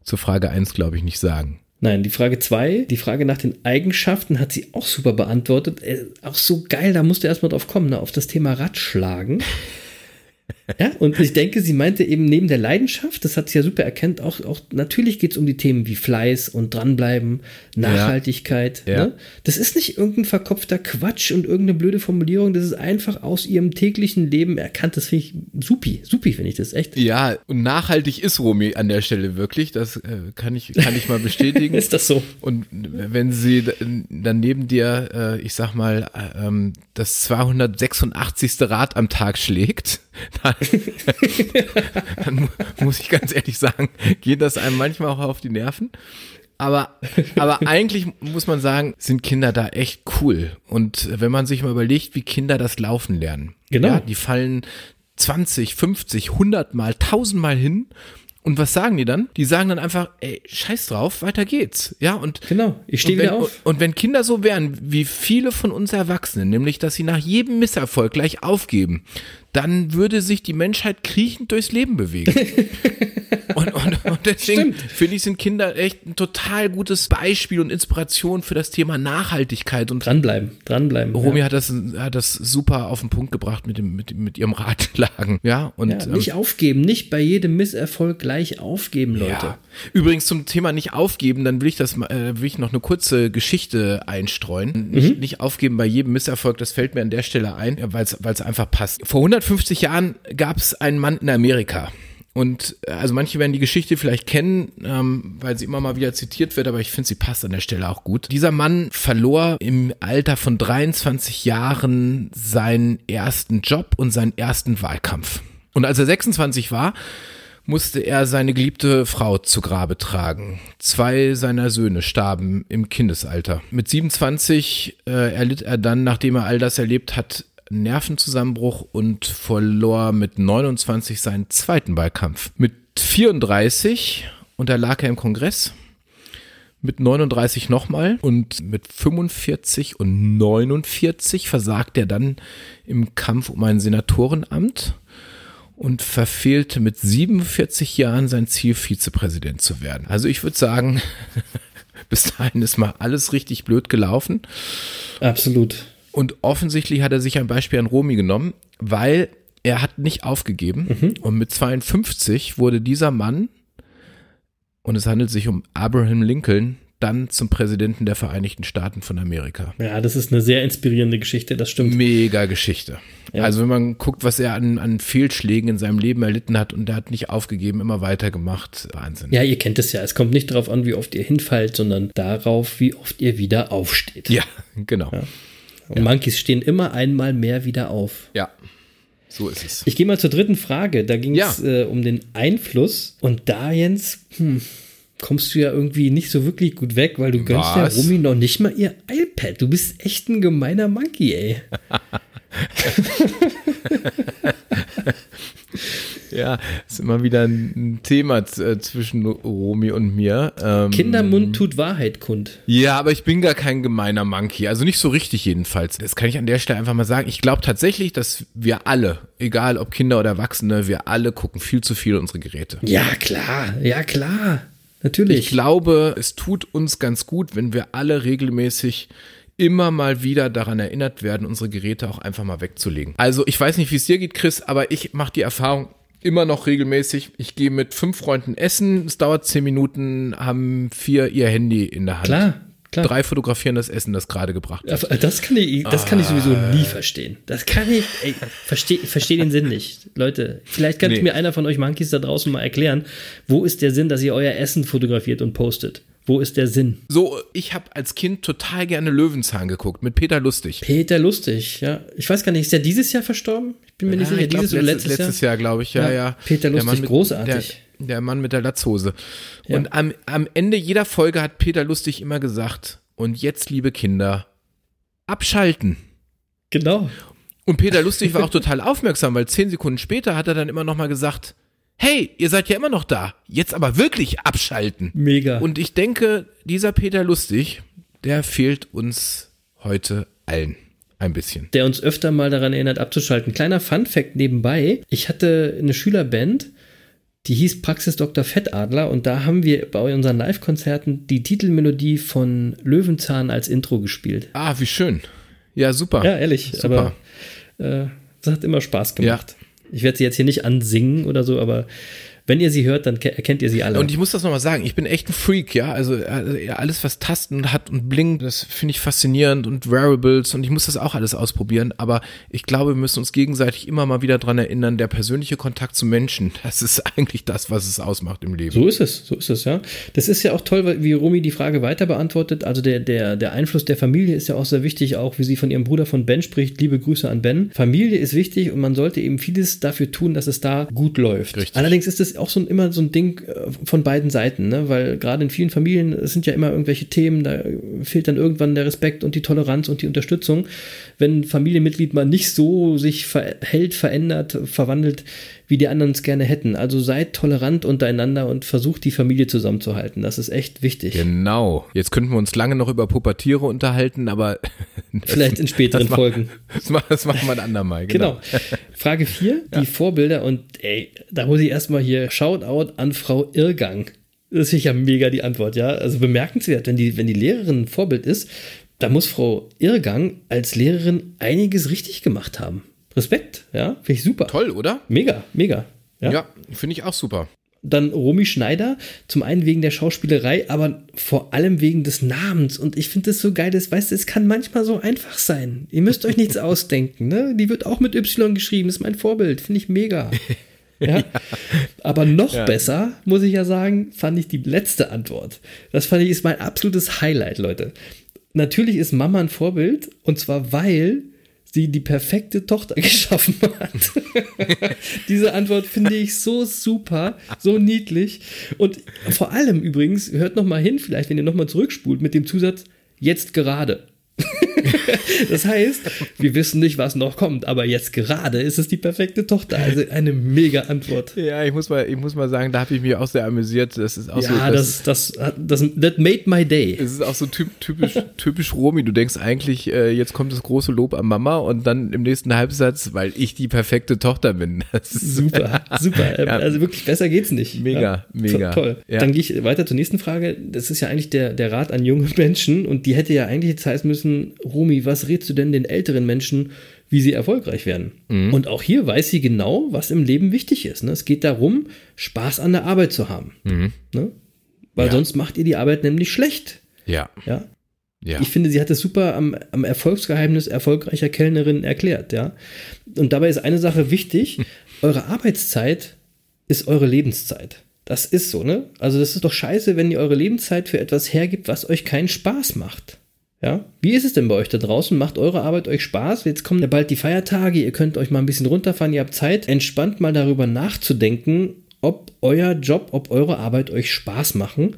zur Frage 1, glaube ich, nicht sagen. Nein, die Frage 2, die Frage nach den Eigenschaften hat sie auch super beantwortet. Äh, auch so geil, da musste erstmal drauf kommen, ne, auf das Thema Radschlagen. Ja, und ich denke, sie meinte eben neben der Leidenschaft, das hat sie ja super erkannt, auch, auch natürlich geht es um die Themen wie Fleiß und dranbleiben, Nachhaltigkeit. Ja, ja. Ne? Das ist nicht irgendein verkopfter Quatsch und irgendeine blöde Formulierung, das ist einfach aus ihrem täglichen Leben erkannt. Das finde ich supi, supi finde ich das echt. Ja, und nachhaltig ist Romy an der Stelle wirklich, das äh, kann, ich, kann ich mal bestätigen. ist das so? Und wenn sie dann neben dir, äh, ich sag mal, äh, ähm, das 286. Rad am Tag schlägt, dann, dann muss ich ganz ehrlich sagen, geht das einem manchmal auch auf die Nerven. Aber, aber eigentlich muss man sagen, sind Kinder da echt cool. Und wenn man sich mal überlegt, wie Kinder das Laufen lernen. Genau. Ja, die fallen 20, 50, 100 Mal, 1000 Mal hin Und was sagen die dann? Die sagen dann einfach, ey, scheiß drauf, weiter geht's. Ja, und Genau, ich stehe wieder auf. Und, und wenn Kinder so wären, wie viele von uns Erwachsenen, nämlich, dass sie nach jedem Misserfolg gleich aufgeben, dann würde sich die Menschheit kriechend durchs Leben bewegen. und, und, und deswegen finde ich, sind Kinder echt ein total gutes Beispiel und Inspiration für das Thema Nachhaltigkeit. Und Dranbleiben, dranbleiben. Romy ja. hat, das, hat das super auf den Punkt gebracht mit, dem, mit, mit ihrem Ratschlagen. Ja, und Ja, ähm, nicht aufgeben, nicht bei jedem Misserfolg gleich aufgeben, Leute. Ja. Übrigens zum Thema nicht aufgeben, dann will ich das äh, will ich noch eine kurze Geschichte einstreuen. Nicht, nicht aufgeben bei jedem Misserfolg, das fällt mir an der Stelle ein, weil es einfach passt. Vor 150 Jahren gab es einen Mann in Amerika. Und äh, also manche werden die Geschichte vielleicht kennen, ähm, weil sie immer mal wieder zitiert wird, aber ich finde, sie passt an der Stelle auch gut. Dieser Mann verlor im Alter von 23 Jahren seinen ersten Job und seinen ersten Wahlkampf. Und als er 26 war, musste er seine geliebte Frau zu Grabe tragen. Zwei seiner Söhne starben im Kindesalter. Mit 27 äh, erlitt er dann, nachdem er all das erlebt hat, Nervenzusammenbruch und verlor mit 29 seinen zweiten Wahlkampf. Mit 34 unterlag er im Kongress mit 39 nochmal und mit 45 und 49 versagt er dann im Kampf um ein Senatorenamt und verfehlte mit 47 Jahren sein Ziel, Vizepräsident zu werden. Also ich würde sagen, bis dahin ist mal alles richtig blöd gelaufen. Absolut. Und offensichtlich hat er sich ein Beispiel an Romy genommen, weil er hat nicht aufgegeben. Und mit 52 wurde dieser Mann, und es handelt sich um Abraham Lincoln, dann zum Präsidenten der Vereinigten Staaten von Amerika. Ja, das ist eine sehr inspirierende Geschichte, das stimmt. Mega Geschichte. Ja. Also wenn man guckt, was er an, an Fehlschlägen in seinem Leben erlitten hat und er hat nicht aufgegeben, immer weitergemacht. Wahnsinn. Ja, ihr kennt es ja. Es kommt nicht darauf an, wie oft ihr hinfallt, sondern darauf, wie oft ihr wieder aufsteht. Ja, genau. Und Monkeys stehen immer einmal mehr wieder auf. Ja, so ist es. Ich gehe mal zur dritten Frage. Da ging es äh, um den Einfluss. Und da, Jens, hm, kommst du ja irgendwie nicht so wirklich gut weg, weil du gönnst Was? der Romy noch nicht mal ihr iPad. Du bist echt ein gemeiner Monkey, ey. Ja, ist immer wieder ein Thema äh, zwischen Romy und mir. Ähm, Kindermund tut Wahrheit kund. Ja, aber ich bin gar kein gemeiner Monkey. Also nicht so richtig jedenfalls. Das kann ich an der Stelle einfach mal sagen. Ich glaube tatsächlich, dass wir alle, egal ob Kinder oder Erwachsene, wir alle gucken viel zu viel unsere Geräte. Ja, klar. Ja, klar. Natürlich. Ich glaube, es tut uns ganz gut, wenn wir alle regelmäßig immer mal wieder daran erinnert werden, unsere Geräte auch einfach mal wegzulegen. Also ich weiß nicht, wie es dir geht, Chris, aber ich mache die Erfahrung immer noch regelmäßig. Ich gehe mit fünf Freunden essen, es dauert zehn Minuten, haben vier ihr Handy in der Hand. Klar, klar. Drei fotografieren das Essen, das gerade gebracht wird. Das kann ich, das kann ich sowieso nie verstehen. Das kann ich, ey, verstehe versteh den Sinn nicht. Leute, vielleicht kann Nee. mir einer von euch Monkeys da draußen mal erklären, wo ist der Sinn, dass ihr euer Essen fotografiert und postet? Wo ist der Sinn? So, ich habe als Kind total gerne Löwenzahn geguckt mit Peter Lustig. Peter Lustig, ja. Ich weiß gar nicht, ist der dieses Jahr verstorben? Ich bin mir nicht Ja, sicher, ich glaub, dieses oder letztes, letztes, letztes Jahr, glaube ich, ja, Ja, ja. Peter Der Lustig, Mann mit, großartig. Der, der Mann mit der Latzhose. Ja. Und am, am Ende jeder Folge hat Peter Lustig immer gesagt, und jetzt, liebe Kinder, abschalten. Genau. Und Peter Lustig war auch total aufmerksam, weil zehn Sekunden später hat er dann immer noch mal gesagt, hey, ihr seid ja immer noch da, jetzt aber wirklich abschalten. Mega. Und ich denke, dieser Peter Lustig, der fehlt uns heute allen ein bisschen. der uns öfter mal daran erinnert, abzuschalten. Kleiner Fun-Fact nebenbei: Ich hatte eine Schülerband, die hieß Praxis Dr. Fettadler und da haben wir bei unseren Live-Konzerten die Titelmelodie von Löwenzahn als Intro gespielt. Ah, wie schön. Ja, super. Ja, ehrlich, Super. aber äh, das hat immer Spaß gemacht. Ich werde sie jetzt hier nicht ansingen oder so, aber wenn ihr sie hört, dann ke- erkennt ihr sie alle. Und ich muss das nochmal sagen, ich bin echt ein Freak, ja. Also ja, alles, was Tasten hat und blinkt, das finde ich faszinierend und Variables und ich muss das auch alles ausprobieren. Aber ich glaube, wir müssen uns gegenseitig immer mal wieder dran erinnern, der persönliche Kontakt zu Menschen, das ist eigentlich das, was es ausmacht im Leben. So ist es, so ist es, ja. Das ist ja auch toll, wie Romy die Frage weiter beantwortet. Also der, der, der Einfluss der Familie ist ja auch sehr wichtig, auch wie sie von ihrem Bruder von Ben spricht. Liebe Grüße an Ben. Familie ist wichtig und man sollte eben vieles dafür tun, dass es da gut läuft. Richtig. Allerdings ist es auch so ein, immer so ein Ding äh, von beiden Seiten, ne? weil gerade in vielen Familien es sind ja immer irgendwelche Themen, da fehlt dann irgendwann der Respekt und die Toleranz und die Unterstützung. Wenn ein Familienmitglied mal nicht so sich verhält, verändert, verwandelt, wie die anderen es gerne hätten. Also seid tolerant untereinander und versucht die Familie zusammenzuhalten. Das ist echt wichtig. Genau. Jetzt könnten wir uns lange noch über Pubertiere unterhalten, aber vielleicht in späteren das Folgen. Das, machen, das machen wir ein andermal. Genau. genau. Frage 4, die ja. Vorbilder und ey, da muss ich erstmal hier Shoutout an Frau Irrgang. Das ist sicher mega die Antwort, ja. Also bemerkenswert, wenn die, wenn die Lehrerin ein Vorbild ist, da muss Frau Irrgang als Lehrerin einiges richtig gemacht haben. Respekt, ja, finde ich super. Toll, oder? Mega, mega. Ja, ja finde ich auch super. Dann Romy Schneider, zum einen wegen der Schauspielerei, aber vor allem wegen des Namens. Und ich finde das so geil, das weißt du, es kann manchmal so einfach sein. Ihr müsst euch nichts ausdenken, ne? Die wird auch mit Y geschrieben, ist mein Vorbild, finde ich mega. Ja? ja. Aber noch ja. besser, muss ich ja sagen, fand ich die letzte Antwort. Das fand ich ist mein absolutes Highlight, Leute. Natürlich ist Mama ein Vorbild und zwar weil sie die perfekte Tochter geschaffen hat. Diese Antwort finde ich so super, so niedlich und vor allem übrigens hört noch mal hin, vielleicht wenn ihr noch mal zurückspult mit dem Zusatz jetzt gerade. das heißt, wir wissen nicht, was noch kommt, aber jetzt gerade ist es die perfekte Tochter. Also eine mega Antwort. Ja, ich muss mal, ich muss mal sagen, da habe ich mich auch sehr amüsiert. Das ist auch ja, so. Das, das, das, that made my day. Es ist auch so typisch, typisch Romy. Du denkst eigentlich, äh, jetzt kommt das große Lob an Mama und dann im nächsten Halbsatz, weil ich die perfekte Tochter bin. super, super. Ja. Also wirklich besser geht's nicht. Mega, ja. mega. Toll. Ja. Dann gehe ich weiter zur nächsten Frage. Das ist ja eigentlich der, der Rat an junge Menschen und die hätte ja eigentlich jetzt heißen müssen, Romy, was rätst du denn den älteren Menschen, wie sie erfolgreich werden? Mhm. Und auch hier weiß sie genau, was im Leben wichtig ist. Ne? Es geht darum, Spaß an der Arbeit zu haben. Mhm. Ne? Weil ja. sonst macht ihr die Arbeit nämlich schlecht. Ja. Ja. Ja. Ich finde, sie hat es super am, am, Erfolgsgeheimnis erfolgreicher Kellnerin erklärt, ja. Und dabei ist eine Sache wichtig: Eure Arbeitszeit ist eure Lebenszeit. Das ist so, ne? Also, das ist doch scheiße, wenn ihr eure Lebenszeit für etwas hergibt, was euch keinen Spaß macht. Ja, wie ist es denn bei euch da draußen? Macht eure Arbeit euch Spaß? Jetzt kommen ja bald die Feiertage, ihr könnt euch mal ein bisschen runterfahren, ihr habt Zeit, entspannt mal darüber nachzudenken, ob euer Job, ob eure Arbeit euch Spaß machen.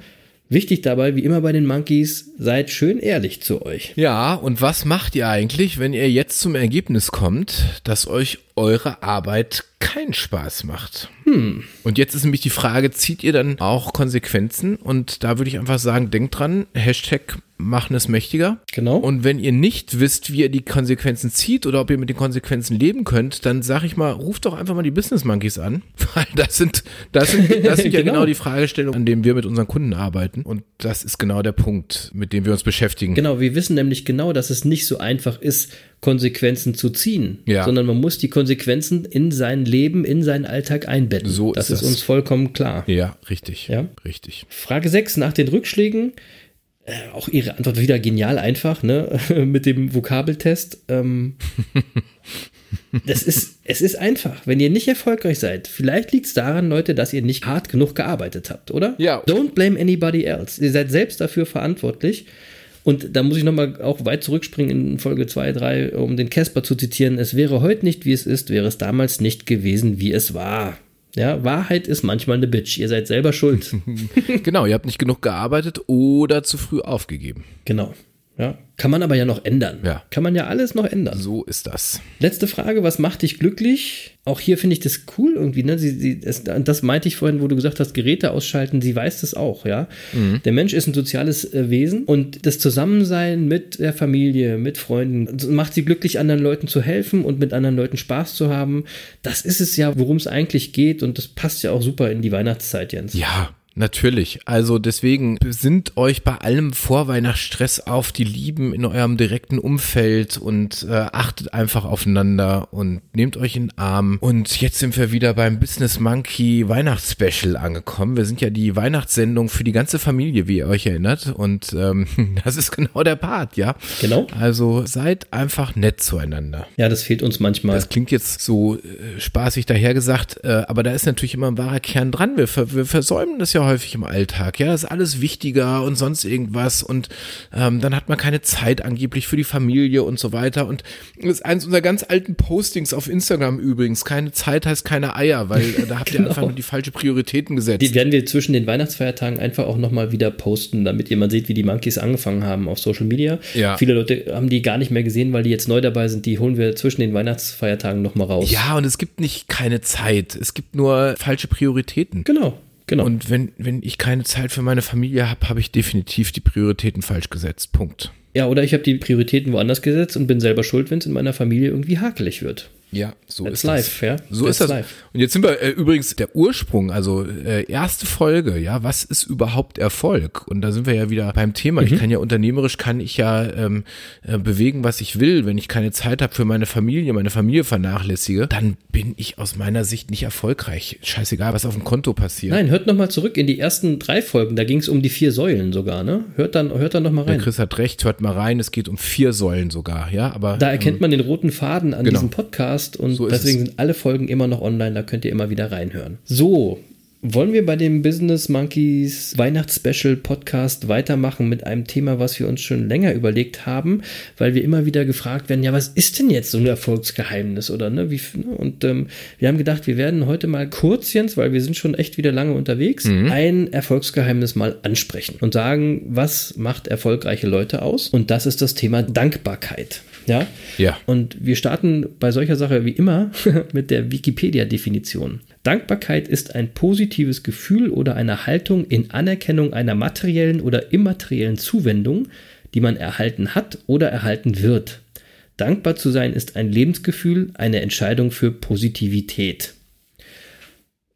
Wichtig dabei, wie immer bei den Monkeys, seid schön ehrlich zu euch. Ja, und was macht ihr eigentlich, wenn ihr jetzt zum Ergebnis kommt, dass euch eure Arbeit keinen Spaß macht? Hm. Und jetzt ist nämlich die Frage, zieht ihr dann auch Konsequenzen? Und da würde ich einfach sagen, denkt dran, Hashtag machen es mächtiger. Genau. Und wenn ihr nicht wisst, wie ihr die Konsequenzen zieht oder ob ihr mit den Konsequenzen leben könnt, dann sag ich mal, ruft doch einfach mal die Business Monkeys an. Weil das sind, das sind, das sind ja genau. genau die Fragestellungen, an denen wir mit unseren Kunden arbeiten. Und das ist genau der Punkt, mit dem wir uns beschäftigen. Genau, wir wissen nämlich genau, dass es nicht so einfach ist, Konsequenzen zu ziehen, ja. sondern man muss die Konsequenzen in sein Leben, in seinen Alltag einbetten. So das ist, ist uns vollkommen klar. Ja, richtig. Ja? Richtig. Frage 6 nach den Rückschlägen. Äh, auch Ihre Antwort wieder genial einfach, ne? Mit dem Vokabeltest. Ähm, das ist, es ist einfach. Wenn ihr nicht erfolgreich seid, vielleicht liegt es daran, Leute, dass ihr nicht hart genug gearbeitet habt, oder? Ja. Don't blame anybody else. Ihr seid selbst dafür verantwortlich. Und da muss ich nochmal auch weit zurückspringen in Folge 2, 3, um den Casper zu zitieren. Es wäre heute nicht, wie es ist, wäre es damals nicht gewesen, wie es war. Ja, Wahrheit ist manchmal eine Bitch. Ihr seid selber schuld. genau, ihr habt nicht genug gearbeitet oder zu früh aufgegeben. Genau. Ja, kann man aber ja noch ändern. Ja. Kann man ja alles noch ändern. So ist das. Letzte Frage, was macht dich glücklich? Auch hier finde ich das cool irgendwie, ne? Sie, sie, das, das meinte ich vorhin, wo du gesagt hast, Geräte ausschalten, sie weiß das auch, ja. Mhm. Der Mensch ist ein soziales äh, Wesen und das Zusammensein mit der Familie, mit Freunden, macht sie glücklich, anderen Leuten zu helfen und mit anderen Leuten Spaß zu haben. Das ist es ja, worum es eigentlich geht und das passt ja auch super in die Weihnachtszeit, Jens. Ja, Natürlich. Also deswegen sind euch bei allem Vorweihnachtsstress auf die Lieben in eurem direkten Umfeld und äh, achtet einfach aufeinander und nehmt euch in den Arm. Und jetzt sind wir wieder beim Business Monkey Weihnachtsspecial angekommen. Wir sind ja die Weihnachtssendung für die ganze Familie, wie ihr euch erinnert. Und ähm, das ist genau der Part, ja. Genau. Also seid einfach nett zueinander. Ja, das fehlt uns manchmal. Das klingt jetzt so äh, spaßig dahergesagt, äh, aber da ist natürlich immer ein wahrer Kern dran. Wir, wir versäumen das ja häufig im Alltag, ja, das ist alles wichtiger und sonst irgendwas und ähm, dann hat man keine Zeit angeblich für die Familie und so weiter und das ist eins unserer ganz alten Postings auf Instagram übrigens, keine Zeit heißt keine Eier, weil äh, da habt Genau. ihr einfach nur die falsche Prioritäten gesetzt. Die werden wir zwischen den Weihnachtsfeiertagen einfach auch nochmal wieder posten, damit ihr mal seht, wie die Monkeys angefangen haben auf Social Media. Ja. Viele Leute haben die gar nicht mehr gesehen, weil die jetzt neu dabei sind. Die holen wir zwischen den Weihnachtsfeiertagen nochmal raus. ja, und es gibt nicht keine Zeit, es gibt nur falsche Prioritäten. Genau, genau. Und wenn, wenn ich keine Zeit für meine Familie habe, habe ich definitiv die Prioritäten falsch gesetzt. Punkt. ja, oder ich habe die Prioritäten woanders gesetzt und bin selber schuld, wenn es in meiner Familie irgendwie hakelig wird. Ja, so That's ist life, ja. das. So That's ist das. life. Und jetzt sind wir äh, übrigens der Ursprung, also äh, erste Folge, ja, was ist überhaupt Erfolg? Und da sind wir ja wieder beim Thema. Mhm. Ich kann ja unternehmerisch kann ich ja ähm, äh, bewegen, was ich will. Wenn ich keine Zeit habe für meine Familie, meine Familie vernachlässige, dann bin ich aus meiner Sicht nicht erfolgreich. Scheißegal, was auf dem Konto passiert. Nein, hört nochmal zurück in die ersten drei Folgen. Da ging es um die vier Säulen sogar, ne? Hört dann, hört dann nochmal Der rein. Chris hat recht, hört mal rein, es geht um vier Säulen sogar, ja, aber Da erkennt man den roten Faden an genau. diesem Podcast und So deswegen sind alle Folgen immer noch online, da könnt ihr immer wieder reinhören. So, wollen wir bei dem Business Monkeys Weihnachtsspecial Podcast weitermachen mit einem Thema, was wir uns schon länger überlegt haben, weil wir immer wieder gefragt werden, ja, was ist denn jetzt so ein Erfolgsgeheimnis oder ne? Wie, und ähm, wir haben gedacht, wir werden heute mal kurz, Jens, weil wir sind schon echt wieder lange unterwegs, ein Erfolgsgeheimnis mal ansprechen und sagen, was macht erfolgreiche Leute aus? Und das ist das Thema Dankbarkeit. Ja. Ja. Und wir starten bei solcher Sache wie immer mit der Wikipedia-Definition. Dankbarkeit ist ein positives Gefühl oder eine Haltung in Anerkennung einer materiellen oder immateriellen Zuwendung, die man erhalten hat oder erhalten wird. Dankbar zu sein ist ein Lebensgefühl, eine Entscheidung für Positivität.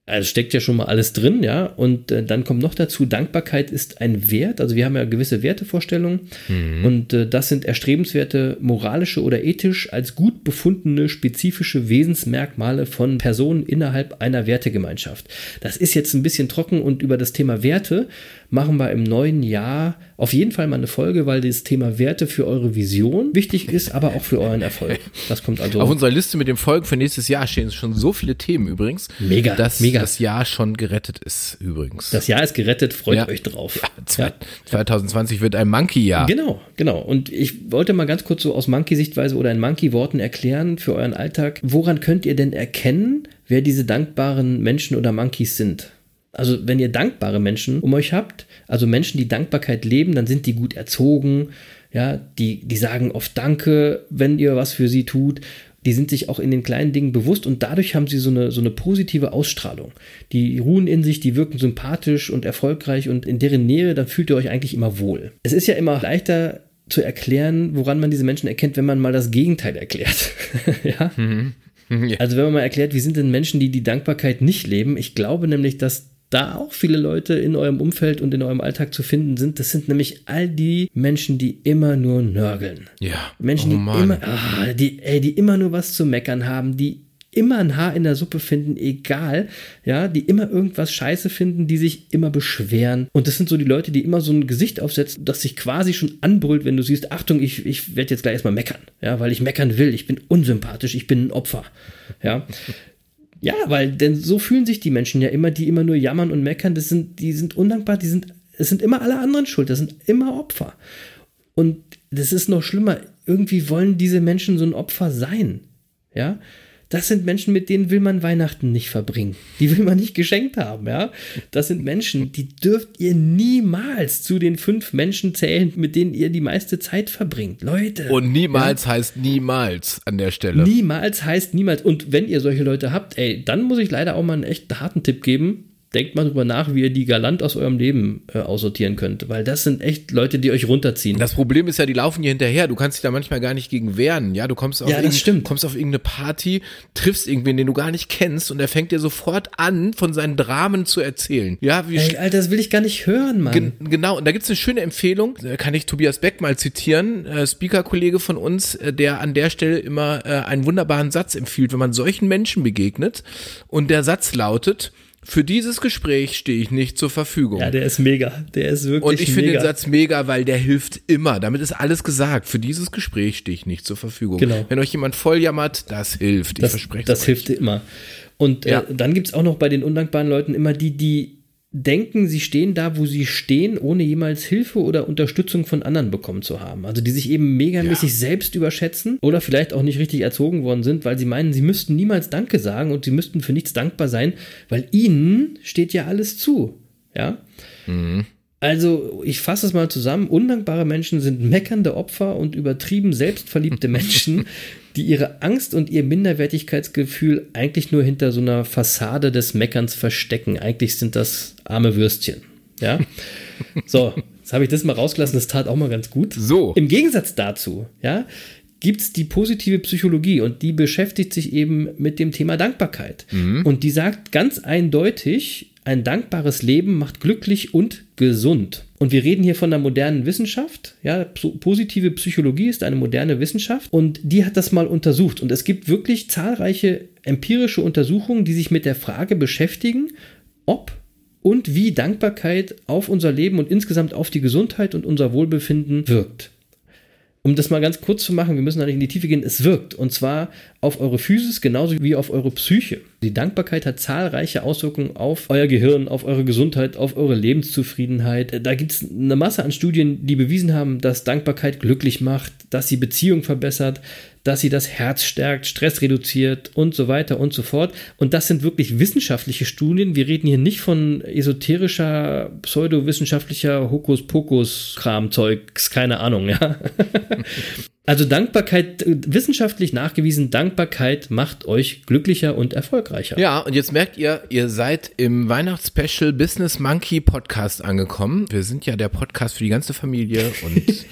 Also steckt ja schon mal alles drin, ja. Und äh, dann kommt noch dazu, Dankbarkeit ist ein Wert. Also wir haben ja gewisse Wertevorstellungen. Und äh, das sind erstrebenswerte moralische oder ethisch als gut befundene spezifische Wesensmerkmale von Personen innerhalb einer Wertegemeinschaft. Das ist jetzt ein bisschen trocken und über das Thema Werte machen wir im neuen Jahr auf jeden Fall mal eine Folge, weil das Thema Werte für eure Vision wichtig ist, aber auch für euren Erfolg. Das kommt also. Auf unserer Liste mit den Folgen für nächstes Jahr stehen schon so viele Themen übrigens. Mega, dass mega. das Jahr schon gerettet ist übrigens. das Jahr ist gerettet, freut Ja. euch drauf. Zwei- 2020 wird ein Monkey-Jahr. Genau, genau. Und ich wollte mal ganz kurz so aus Monkey-Sichtweise oder in Monkey-Worten erklären für euren Alltag, woran könnt ihr denn erkennen, wer diese dankbaren Menschen oder Monkeys sind? Also wenn ihr dankbare Menschen um euch habt, also Menschen, die Dankbarkeit leben, dann sind die gut erzogen, ja, die, die sagen oft Danke, wenn ihr was für sie tut. Die sind sich auch in den kleinen Dingen bewusst und dadurch haben sie so eine, so eine positive Ausstrahlung. Die ruhen in sich, die wirken sympathisch und erfolgreich und in deren Nähe, dann fühlt ihr euch eigentlich immer wohl. Es ist ja immer leichter zu erklären, woran man diese Menschen erkennt, wenn man mal das Gegenteil erklärt. ja? Also wenn man mal erklärt, wie sind denn Menschen, die die Dankbarkeit nicht leben? Ich glaube nämlich, dass da auch viele Leute in eurem Umfeld und in eurem Alltag zu finden sind. Das sind nämlich all die Menschen, die immer nur nörgeln. Ja. Menschen, oh, die immer, ah, die, ey, die immer nur was zu meckern haben, die immer ein Haar in der Suppe finden, egal, ja, die immer irgendwas scheiße finden, die sich immer beschweren. Und das sind so die Leute, die immer so ein Gesicht aufsetzen, das sich quasi schon anbrüllt, wenn du siehst, Achtung, ich, ich werde jetzt gleich erstmal meckern, ja, weil ich meckern will, ich bin unsympathisch, ich bin ein Opfer, ja. Ja, weil denn so fühlen sich die Menschen ja immer, die immer nur jammern und meckern, das sind, die sind undankbar, die sind, es sind immer alle anderen schuld, das sind immer Opfer. Und das ist noch schlimmer, irgendwie wollen diese Menschen so ein Opfer sein. Ja, das sind Menschen, mit denen will man Weihnachten nicht verbringen. Die will man nicht geschenkt haben, ja. Das sind Menschen, die dürft ihr niemals zu den fünf Menschen zählen, mit denen ihr die meiste Zeit verbringt. Leute. Und niemals heißt niemals an der Stelle. Niemals heißt niemals. Und wenn ihr solche Leute habt, ey, dann muss ich leider auch mal einen echt harten Tipp geben. Denkt mal drüber nach, wie ihr die galant aus eurem Leben äh, aussortieren könnt. Weil das sind echt Leute, die euch runterziehen. Das Problem ist ja, die laufen hier hinterher. Du kannst dich da manchmal gar nicht gegen wehren. Ja, du kommst auf, Ja, das irgend- stimmt. kommst auf irgendeine Party, triffst irgendwen, den du gar nicht kennst und er fängt dir sofort an, von seinen Dramen zu erzählen. Ja, wie ey, Alter, das will ich gar nicht hören, Mann. Gen genau, und da gibt's eine schöne Empfehlung, da kann ich Tobias Beck mal zitieren, äh, Speaker-Kollege von uns, äh, der an der Stelle immer äh, einen wunderbaren Satz empfiehlt, wenn man solchen Menschen begegnet. Und der Satz lautet, für dieses Gespräch stehe ich nicht zur Verfügung. Ja, der ist mega. Der ist wirklich und ich finde mega. den Satz mega, weil der hilft immer. Damit ist alles gesagt. Für dieses Gespräch stehe ich nicht zur Verfügung. Genau. Wenn euch jemand voll jammert, das hilft. Ich das, verspreche das euch. hilft immer. Und Ja. äh, dann gibt's auch noch bei den undankbaren Leuten immer die, die denken, sie stehen da, wo sie stehen, ohne jemals Hilfe oder Unterstützung von anderen bekommen zu haben. Also die sich eben megamäßig ja. selbst überschätzen oder vielleicht auch nicht richtig erzogen worden sind, weil sie meinen, sie müssten niemals Danke sagen und sie müssten für nichts dankbar sein, weil ihnen steht ja alles zu. Ja. Mhm. Also, ich fasse es mal zusammen. Undankbare Menschen sind meckernde Opfer und übertrieben selbstverliebte Menschen, die ihre Angst und ihr Minderwertigkeitsgefühl eigentlich nur hinter so einer Fassade des Meckerns verstecken. Eigentlich sind das arme Würstchen. Ja. So, jetzt habe ich das mal rausgelassen, das tat auch mal ganz gut. So. Im Gegensatz dazu, ja, gibt es die positive Psychologie und die beschäftigt sich eben mit dem Thema Dankbarkeit. Mhm. Und die sagt ganz eindeutig, ein dankbares Leben macht glücklich und gesund. Und wir reden hier von der modernen Wissenschaft. Ja, positive Psychologie ist eine moderne Wissenschaft und die hat das mal untersucht. Und es gibt wirklich zahlreiche empirische Untersuchungen, die sich mit der Frage beschäftigen, ob und wie Dankbarkeit auf unser Leben und insgesamt auf die Gesundheit und unser Wohlbefinden wirkt um das mal ganz kurz zu machen, wir müssen da nicht in die Tiefe gehen, es wirkt. Und zwar auf eure Physis genauso wie auf eure Psyche. Die Dankbarkeit hat zahlreiche Auswirkungen auf euer Gehirn, auf eure Gesundheit, auf eure Lebenszufriedenheit. Da gibt es eine Masse an Studien, die bewiesen haben, dass Dankbarkeit glücklich macht, dass sie Beziehung verbessert, dass sie das Herz stärkt, Stress reduziert und so weiter und so fort. Und das sind wirklich wissenschaftliche Studien. Wir reden hier nicht von esoterischer, pseudowissenschaftlicher Hokuspokus-Kramzeugs, keine Ahnung, ja. Also Dankbarkeit, wissenschaftlich nachgewiesen, Dankbarkeit macht euch glücklicher und erfolgreicher. Ja, und jetzt merkt ihr, ihr seid im Weihnachtsspecial Business Monkey Podcast angekommen. Wir sind ja der Podcast für die ganze Familie und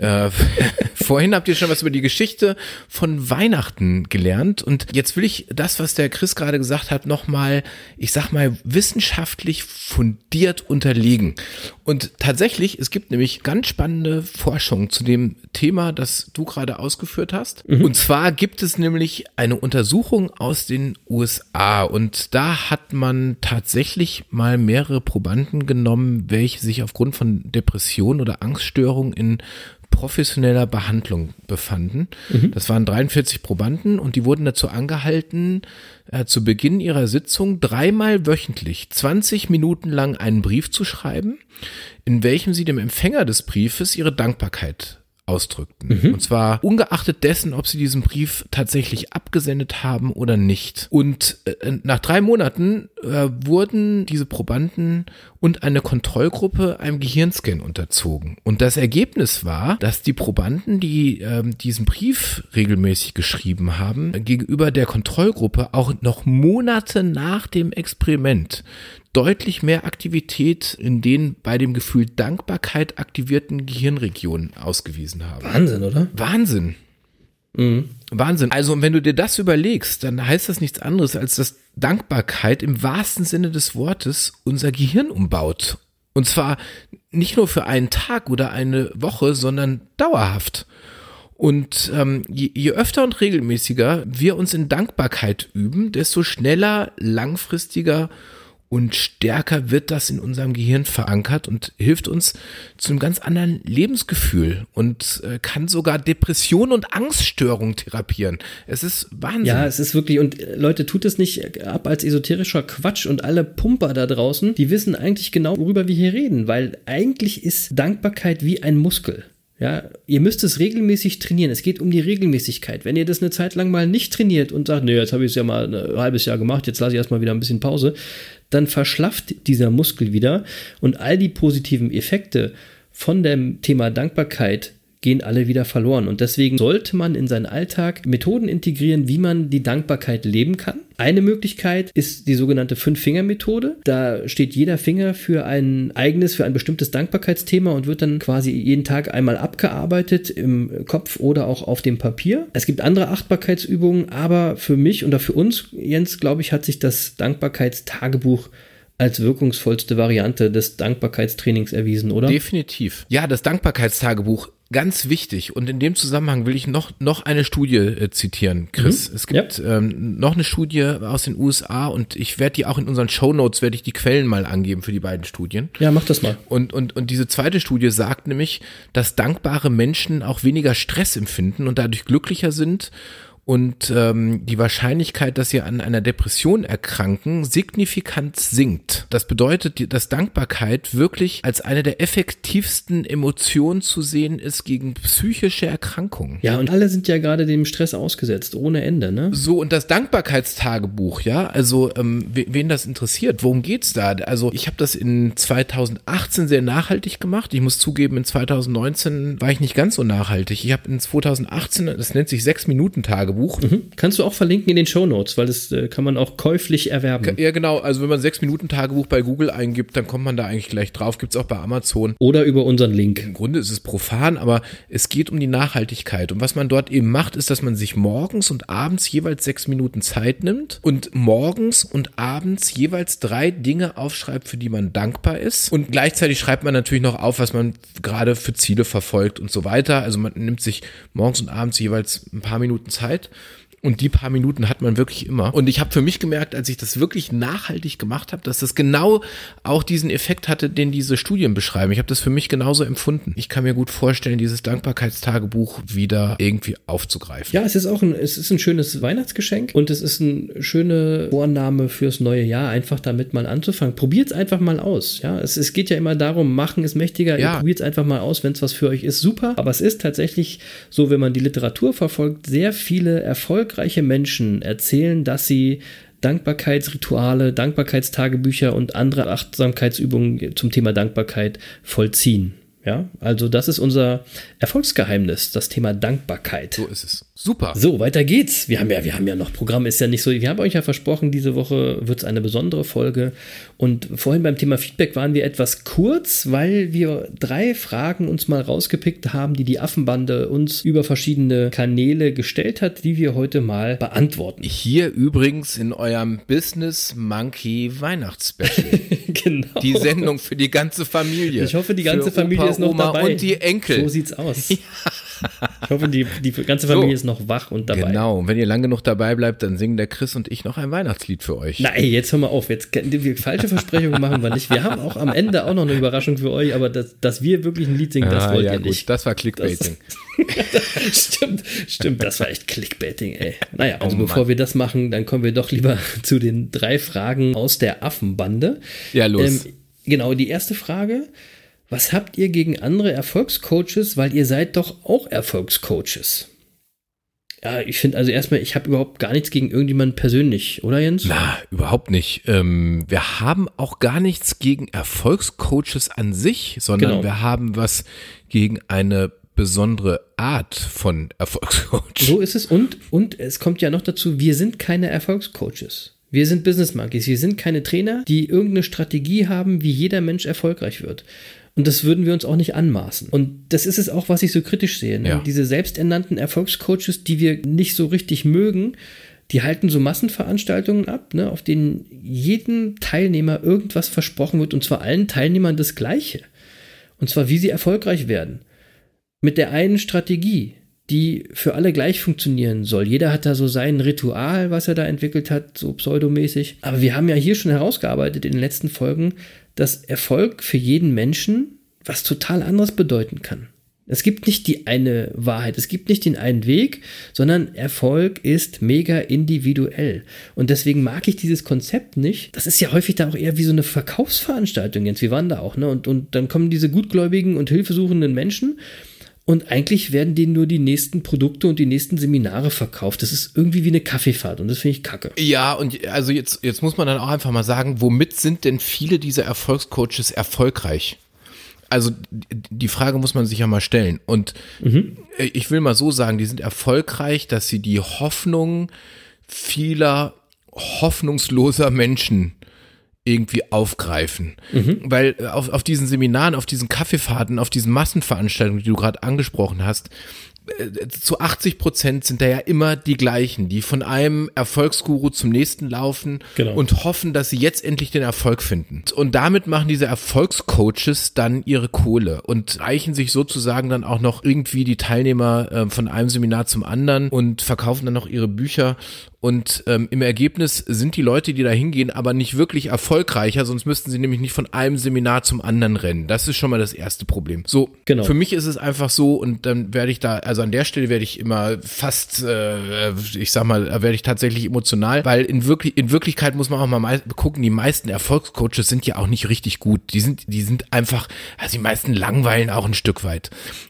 Äh, vorhin habt ihr schon was über die Geschichte von Weihnachten gelernt und jetzt will ich das, was der Chris gerade gesagt hat, nochmal, ich sag mal, wissenschaftlich fundiert unterlegen. Und tatsächlich, es gibt nämlich ganz spannende Forschung zu dem Thema, das du gerade ausgeführt hast. Mhm. Und zwar gibt es nämlich eine Untersuchung aus den USA und da hat man tatsächlich mal mehrere Probanden genommen, welche sich aufgrund von Depressionen oder Angststörungen in professioneller Behandlung befanden. Mhm. Das waren 43 Probanden und die wurden dazu angehalten, äh, zu Beginn ihrer Sitzung dreimal wöchentlich 20 Minuten lang einen Brief zu schreiben, in welchem sie dem Empfänger des Briefes ihre Dankbarkeit ausdrückten. Mhm. Und zwar ungeachtet dessen, ob sie diesen Brief tatsächlich abgesendet haben oder nicht. Und äh, nach drei Monaten äh, wurden diese Probanden und eine Kontrollgruppe einem Gehirnscan unterzogen. Und das Ergebnis war, dass die Probanden, die äh, diesen Brief regelmäßig geschrieben haben, gegenüber der Kontrollgruppe auch noch Monate nach dem Experiment deutlich mehr Aktivität in den bei dem Gefühl Dankbarkeit aktivierten Gehirnregionen ausgewiesen haben. Wahnsinn, oder? Wahnsinn. Mhm. Wahnsinn. Also, wenn du dir das überlegst, dann heißt das nichts anderes, als dass Dankbarkeit im wahrsten Sinne des Wortes unser Gehirn umbaut. Und zwar nicht nur für einen Tag oder eine Woche, sondern dauerhaft. Und ähm, je, je öfter und regelmäßiger wir uns in Dankbarkeit üben, desto schneller, langfristiger und stärker wird das in unserem Gehirn verankert und hilft uns zu einem ganz anderen Lebensgefühl und äh, kann sogar Depression und Angststörungen therapieren. Es ist Wahnsinn. Ja, es ist wirklich, und äh, Leute, tut es nicht ab als esoterischer Quatsch und alle Pumper da draußen, die wissen eigentlich genau, worüber wir hier reden, weil eigentlich ist Dankbarkeit wie ein Muskel. Ja, ihr müsst es regelmäßig trainieren. Es geht um die Regelmäßigkeit. Wenn ihr das eine Zeit lang mal nicht trainiert und sagt, nee, jetzt habe ich es ja mal ein halbes Jahr gemacht, jetzt lasse ich erstmal wieder ein bisschen Pause, dann verschlafft dieser Muskel wieder und all die positiven Effekte von dem Thema Dankbarkeit gehen alle wieder verloren. Und deswegen sollte man in seinen Alltag Methoden integrieren, wie man die Dankbarkeit leben kann. Eine Möglichkeit ist die sogenannte Fünf-Finger-Methode. Da steht jeder Finger für ein eigenes, für ein bestimmtes Dankbarkeitsthema und wird dann quasi jeden Tag einmal abgearbeitet im Kopf oder auch auf dem Papier. Es gibt andere Achtbarkeitsübungen, aber für mich oder für uns, Jens, glaube ich, hat sich das Dankbarkeitstagebuch als wirkungsvollste Variante des Dankbarkeitstrainings erwiesen, oder? Definitiv. Ja, das Dankbarkeitstagebuch ganz wichtig und in dem Zusammenhang will ich noch noch eine Studie äh, zitieren, Chris. Mhm. Es gibt ja. ähm, noch eine Studie aus den USA und ich werde die auch in unseren Show Notes werde ich die Quellen mal angeben für die beiden Studien. Ja, mach das mal. Und und und diese zweite Studie sagt nämlich, dass dankbare Menschen auch weniger Stress empfinden und dadurch glücklicher sind und ähm, die Wahrscheinlichkeit, dass sie an einer Depression erkranken, signifikant sinkt. Das bedeutet, dass Dankbarkeit wirklich als eine der effektivsten Emotionen zu sehen ist gegen psychische Erkrankungen. Ja, und alle sind ja gerade dem Stress ausgesetzt, ohne Ende, ne? So, und das Dankbarkeitstagebuch, ja, also ähm, wen das interessiert, worum geht's da? Also ich habe das in 2018 sehr nachhaltig gemacht. Ich muss zugeben, in 2019 war ich nicht ganz so nachhaltig. Ich habe in 2018, das nennt sich Sechs-Minuten-Tagebuch. Mhm. Kannst du auch verlinken in den Show Notes, weil das äh, kann man auch käuflich erwerben. Ja, genau. Also wenn man Sechs-Minuten-Tagebuch bei Google eingibt, dann kommt man da eigentlich gleich drauf. Gibt's auch bei Amazon. Oder über unseren Link. Im Grunde ist es profan, aber es geht um die Nachhaltigkeit. Und was man dort eben macht, ist, dass man sich morgens und abends jeweils sechs Minuten Zeit nimmt und morgens und abends jeweils drei Dinge aufschreibt, für die man dankbar ist. Und gleichzeitig schreibt man natürlich noch auf, was man gerade für Ziele verfolgt und so weiter. Also man nimmt sich morgens und abends jeweils ein paar Minuten Zeit Zeit und die paar Minuten hat man wirklich immer. Und ich habe für mich gemerkt, als ich das wirklich nachhaltig gemacht habe, dass das genau auch diesen Effekt hatte, den diese Studien beschreiben. Ich habe das für mich genauso empfunden. Ich kann mir gut vorstellen, dieses Dankbarkeitstagebuch wieder irgendwie aufzugreifen. Ja, es ist auch ein, es ist ein schönes Weihnachtsgeschenk und es ist eine schöne Vorname fürs neue Jahr, einfach damit mal anzufangen. Probiert es einfach mal aus. Ja, es, es geht ja immer darum, machen ist mächtiger. Ja. Probiert es einfach mal aus, wenn es was für euch ist, super. Aber es ist tatsächlich so, wenn man die Literatur verfolgt, sehr viele Erfolge erfolgreiche Menschen erzählen, dass sie Dankbarkeitsrituale, Dankbarkeitstagebücher und andere Achtsamkeitsübungen zum Thema Dankbarkeit vollziehen. Ja, also das ist unser Erfolgsgeheimnis, das Thema Dankbarkeit. So ist es. Super. So, weiter geht's. Wir haben ja, wir haben ja noch Programm, ist ja nicht so. Wir haben euch ja versprochen, diese Woche wird es eine besondere Folge. Und vorhin beim Thema Feedback waren wir etwas kurz, weil wir drei Fragen uns mal rausgepickt haben, die die Affenbande uns über verschiedene Kanäle gestellt hat, die wir heute mal beantworten. Hier übrigens in eurem Business Monkey Weihnachtsspecial. genau. Die Sendung für die ganze Familie. Ich hoffe, die ganze Für Familie Opa, ist noch Oma dabei. Und die Enkel. So sieht's aus. Ich hoffe, die, die ganze Familie So. ist noch wach und dabei. Genau, und wenn ihr lange genug dabei bleibt, dann singen der Chris und ich noch ein Weihnachtslied für euch. Nein, jetzt hör mal auf. Jetzt wir falsche Versprechungen machen wir nicht. Wir haben auch am Ende auch noch eine Überraschung für euch, aber dass, dass wir wirklich ein Lied singen, das ah, wollt ja, ihr gut, nicht. das war Clickbaiting. stimmt, stimmt, das war echt Clickbaiting, ey. Naja, also Oh bevor wir das machen, dann kommen wir doch lieber zu den drei Fragen aus der Affenbande. Ja, los. Ähm, genau, die erste Frage. Was habt ihr gegen andere Erfolgscoaches, weil ihr seid doch auch Erfolgscoaches? Ja, ich finde also erstmal, ich habe überhaupt gar nichts gegen irgendjemanden persönlich, oder Jens? Na, überhaupt nicht. Ähm, wir haben auch gar nichts gegen Erfolgscoaches an sich, sondern Genau. wir haben was gegen eine besondere Art von Erfolgscoach. So ist es. Und, und es kommt ja noch dazu, wir sind keine Erfolgscoaches. Wir sind Business Monkeys. Wir sind keine Trainer, die irgendeine Strategie haben, wie jeder Mensch erfolgreich wird. Und das würden wir uns auch nicht anmaßen. Und das ist es auch, was ich so kritisch sehe. Ne? Ja. Diese selbsternannten Erfolgscoaches, die wir nicht so richtig mögen, die halten so Massenveranstaltungen ab, ne, auf denen jedem Teilnehmer irgendwas versprochen wird und zwar allen Teilnehmern das Gleiche. Und zwar, wie sie erfolgreich werden mit der einen Strategie, die für alle gleich funktionieren soll. Jeder hat da so sein Ritual, was er da entwickelt hat, so pseudomäßig. Aber wir haben ja hier schon herausgearbeitet in den letzten Folgen, dass Erfolg für jeden Menschen was total anderes bedeuten kann. Es gibt nicht die eine Wahrheit, es gibt nicht den einen Weg, sondern Erfolg ist mega individuell. Und deswegen mag ich dieses Konzept nicht. Das ist ja häufig da auch eher wie so eine Verkaufsveranstaltung, Jens. Wir waren da auch, ne? Und, und dann kommen diese gutgläubigen und hilfesuchenden Menschen und eigentlich werden denen nur die nächsten Produkte und die nächsten Seminare verkauft. Das ist irgendwie wie eine Kaffeefahrt und das finde ich kacke. Ja, und also jetzt, jetzt muss man dann auch einfach mal sagen, womit sind denn viele dieser Erfolgscoaches erfolgreich? Also die- Frage muss man sich ja mal stellen. Und äh, ich will mal so sagen, die sind erfolgreich, dass sie die Hoffnung vieler hoffnungsloser Menschen irgendwie aufgreifen. Weil äh, auf, auf diesen Seminaren, auf diesen Kaffeefahrten, auf diesen Massenveranstaltungen, die du gerade angesprochen hast, äh, zu 80 Prozent sind da ja immer die gleichen, die von einem Erfolgsguru zum nächsten laufen Genau. und hoffen, dass sie jetzt endlich den Erfolg finden. Und damit machen diese Erfolgscoaches dann ihre Kohle und reichen sich sozusagen dann auch noch irgendwie die Teilnehmer äh, von einem Seminar zum anderen und verkaufen dann noch ihre Bücher Und ähm, im Ergebnis sind die Leute, die da hingehen, aber nicht wirklich erfolgreicher, sonst müssten sie nämlich nicht von einem Seminar zum anderen rennen. Das ist schon mal das erste Problem. So, Genau. für mich ist es einfach so und dann werde ich da, also an der Stelle werde ich immer fast, äh, ich sag mal, da werde ich tatsächlich emotional, weil in, wirklich, in Wirklichkeit muss man auch mal gucken, die meisten Erfolgscoaches sind ja auch nicht richtig gut. Die sind, die sind einfach, also die meisten langweilen auch ein Stück weit.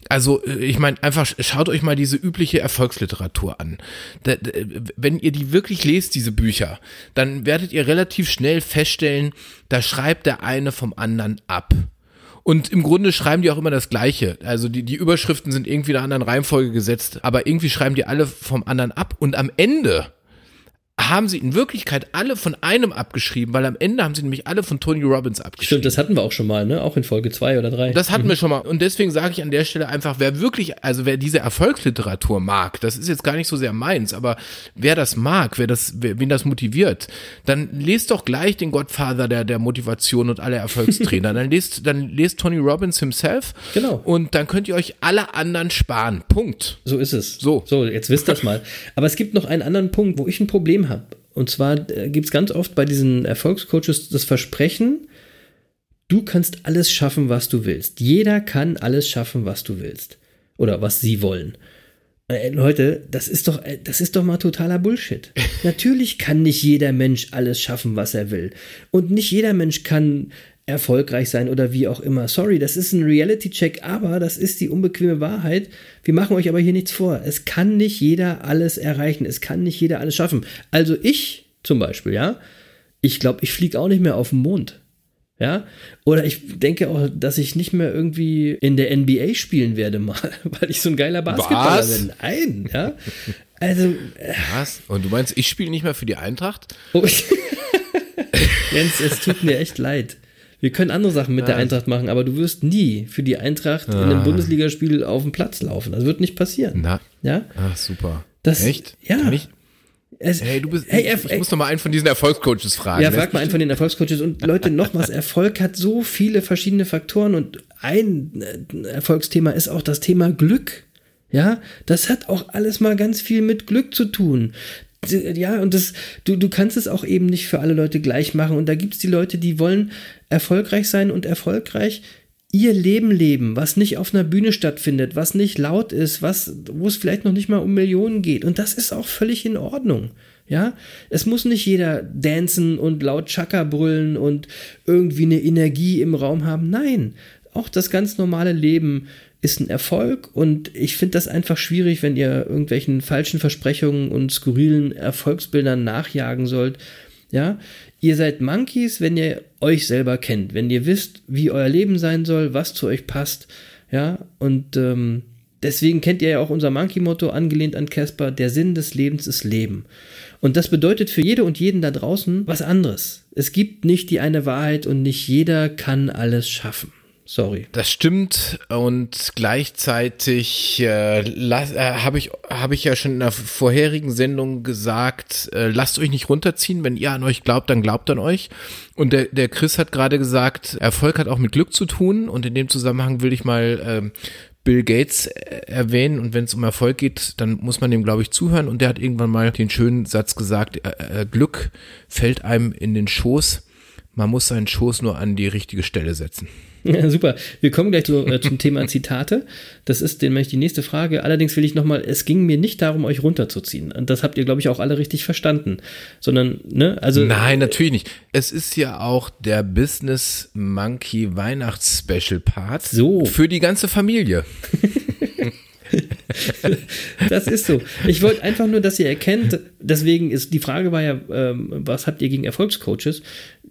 Also äh, ich meine, einfach schaut euch mal diese übliche Erfolgsliteratur an. Da, da, wenn ihr die wirklich lest, diese Bücher, dann werdet ihr relativ schnell feststellen, da schreibt der eine vom anderen ab. Und im Grunde schreiben die auch immer das Gleiche. Also die, die Überschriften sind irgendwie in einer anderen Reihenfolge gesetzt, aber irgendwie schreiben die alle vom anderen ab. Und am Ende haben sie in Wirklichkeit alle von einem abgeschrieben, weil am Ende haben sie nämlich alle von Tony Robbins abgeschrieben. Stimmt, das hatten wir auch schon mal, ne? Auch in Folge 2 oder 3. Das hatten wir schon mal. Und deswegen sage ich an der Stelle einfach, wer wirklich, also wer diese Erfolgsliteratur mag, das ist jetzt gar nicht so sehr meins, aber wer das mag, wer das, wer, wen das motiviert, dann lest doch gleich den Godfather der, der Motivation und alle Erfolgstrainer. dann lest, dann lest Tony Robbins himself. Genau. Und dann könnt ihr euch alle anderen sparen. Punkt. So ist es. So. So, jetzt wisst ihr das mal. Aber es gibt noch einen anderen Punkt, wo ich ein Problem habe. Und zwar gibt es ganz oft bei diesen Erfolgscoaches das Versprechen, du kannst alles schaffen, was du willst. Jeder kann alles schaffen, was du willst. Oder was sie wollen. Äh, Leute, das ist doch, äh, das ist doch mal totaler Bullshit. Natürlich kann nicht jeder Mensch alles schaffen, was er will. Und nicht jeder Mensch kann erfolgreich sein oder wie auch immer. Sorry, das ist ein Reality-Check, aber das ist die unbequeme Wahrheit. Wir machen euch aber hier nichts vor. Es kann nicht jeder alles erreichen. Es kann nicht jeder alles schaffen. Also ich zum Beispiel, ja, ich glaube, ich fliege auch nicht mehr auf den Mond. Ja, oder ich denke auch, dass ich nicht mehr irgendwie in der NBA spielen werde mal, weil ich so ein geiler Basketballer Was? bin. Nein, ja. Also, äh, Was? Und du meinst, ich spiele nicht mehr für die Eintracht? oh, Jens, es tut mir echt leid. Wir können andere Sachen mit der Eintracht machen, aber du wirst nie für die Eintracht in einem Bundesligaspiel auf dem Platz laufen. Das wird nicht passieren. Na, Ja, ach super. Das- Echt? ja. Kann ich? es, Hey, du bist, Hey, ich, ich muss noch mal einen von diesen Erfolgscoaches fragen. Ja, Wer frag mal einen von den Erfolgscoaches. Und Leute, nochmals, Erfolg hat so viele verschiedene Faktoren und ein äh, Erfolgsthema ist auch das Thema Glück. Ja, das hat auch alles mal ganz viel mit Glück zu tun. Ja, und das, du, du kannst es auch eben nicht für alle Leute gleich machen. Und da gibt es die Leute, die wollen erfolgreich sein und erfolgreich ihr Leben leben, was nicht auf einer Bühne stattfindet, was nicht laut ist, was, wo es vielleicht noch nicht mal um Millionen geht. Und das ist auch völlig in Ordnung. Ja, es muss nicht jeder dancen und laut Chaka brüllen und irgendwie eine Energie im Raum haben. Nein, auch das ganz normale Leben ist ein Erfolg und ich finde das einfach schwierig, wenn ihr irgendwelchen falschen Versprechungen und skurrilen Erfolgsbildern nachjagen sollt. Ja, ihr seid Monkeys, wenn ihr euch selber kennt, wenn ihr wisst, wie euer Leben sein soll, was zu euch passt. Ja, und ähm, deswegen kennt ihr ja auch unser Monkey-Motto, angelehnt an Casper, der Sinn des Lebens ist Leben. Und das bedeutet für jede und jeden da draußen was anderes. Es gibt nicht die eine Wahrheit und nicht jeder kann alles schaffen. Sorry. Das stimmt und gleichzeitig äh, las- äh, habe ich, hab ich ja schon in der vorherigen Sendung gesagt, äh, lasst euch nicht runterziehen, wenn ihr an euch glaubt, dann glaubt an euch. Und der, der Chris hat gerade gesagt, Erfolg hat auch mit Glück zu tun und in dem Zusammenhang will ich mal ähm, Bill Gates äh, erwähnen und wenn es um Erfolg geht, dann muss man dem, glaube ich, zuhören und der hat irgendwann mal den schönen Satz gesagt, äh, äh, Glück fällt einem in den Schoß, man muss seinen Schoß nur an die richtige Stelle setzen. Ja, super. Wir kommen gleich zu, äh, zum Thema Zitate. Das ist nämlich die nächste Frage. Allerdings will ich nochmal, es ging mir nicht darum, euch runterzuziehen. Und das habt ihr, glaube ich, auch alle richtig verstanden. Sondern, ne, also. Nein, natürlich nicht. Es ist ja auch der Business Monkey Weihnachts-Special Part. So. Für die ganze Familie. Das ist so. Ich wollte einfach nur, dass ihr erkennt, deswegen ist, die Frage war ja, ähm, was habt ihr gegen Erfolgscoaches?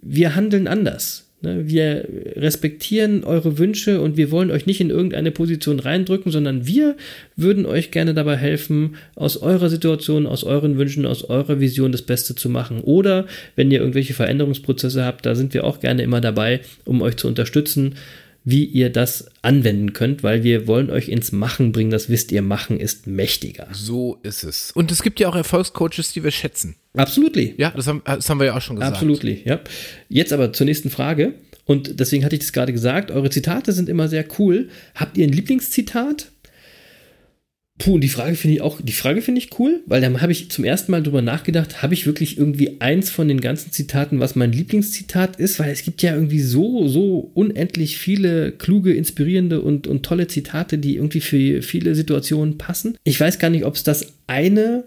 Wir handeln anders. Ne? Wir respektieren eure Wünsche und wir wollen euch nicht in irgendeine Position reindrücken, sondern wir würden euch gerne dabei helfen, aus eurer Situation, aus euren Wünschen, aus eurer Vision das Beste zu machen. Oder wenn ihr irgendwelche Veränderungsprozesse habt, da sind wir auch gerne immer dabei, um euch zu unterstützen wie ihr das anwenden könnt, weil wir wollen euch ins Machen bringen. Das wisst ihr, Machen ist mächtiger. So ist es. Und es gibt ja auch Erfolgscoaches, die wir schätzen. Absolutely. Ja, das haben, das haben wir ja auch schon gesagt. Absolutely, ja. Jetzt aber zur nächsten Frage. Und deswegen hatte ich das gerade gesagt. Eure Zitate sind immer sehr cool. Habt ihr ein Lieblingszitat? Puh, die Frage finde ich auch, die Frage finde ich cool, weil dann habe ich zum ersten Mal drüber nachgedacht, habe ich wirklich irgendwie eins von den ganzen Zitaten, was mein Lieblingszitat ist, weil es gibt ja irgendwie so, so unendlich viele kluge, inspirierende und, und tolle Zitate, die irgendwie für viele Situationen passen. Ich weiß gar nicht, ob es das eine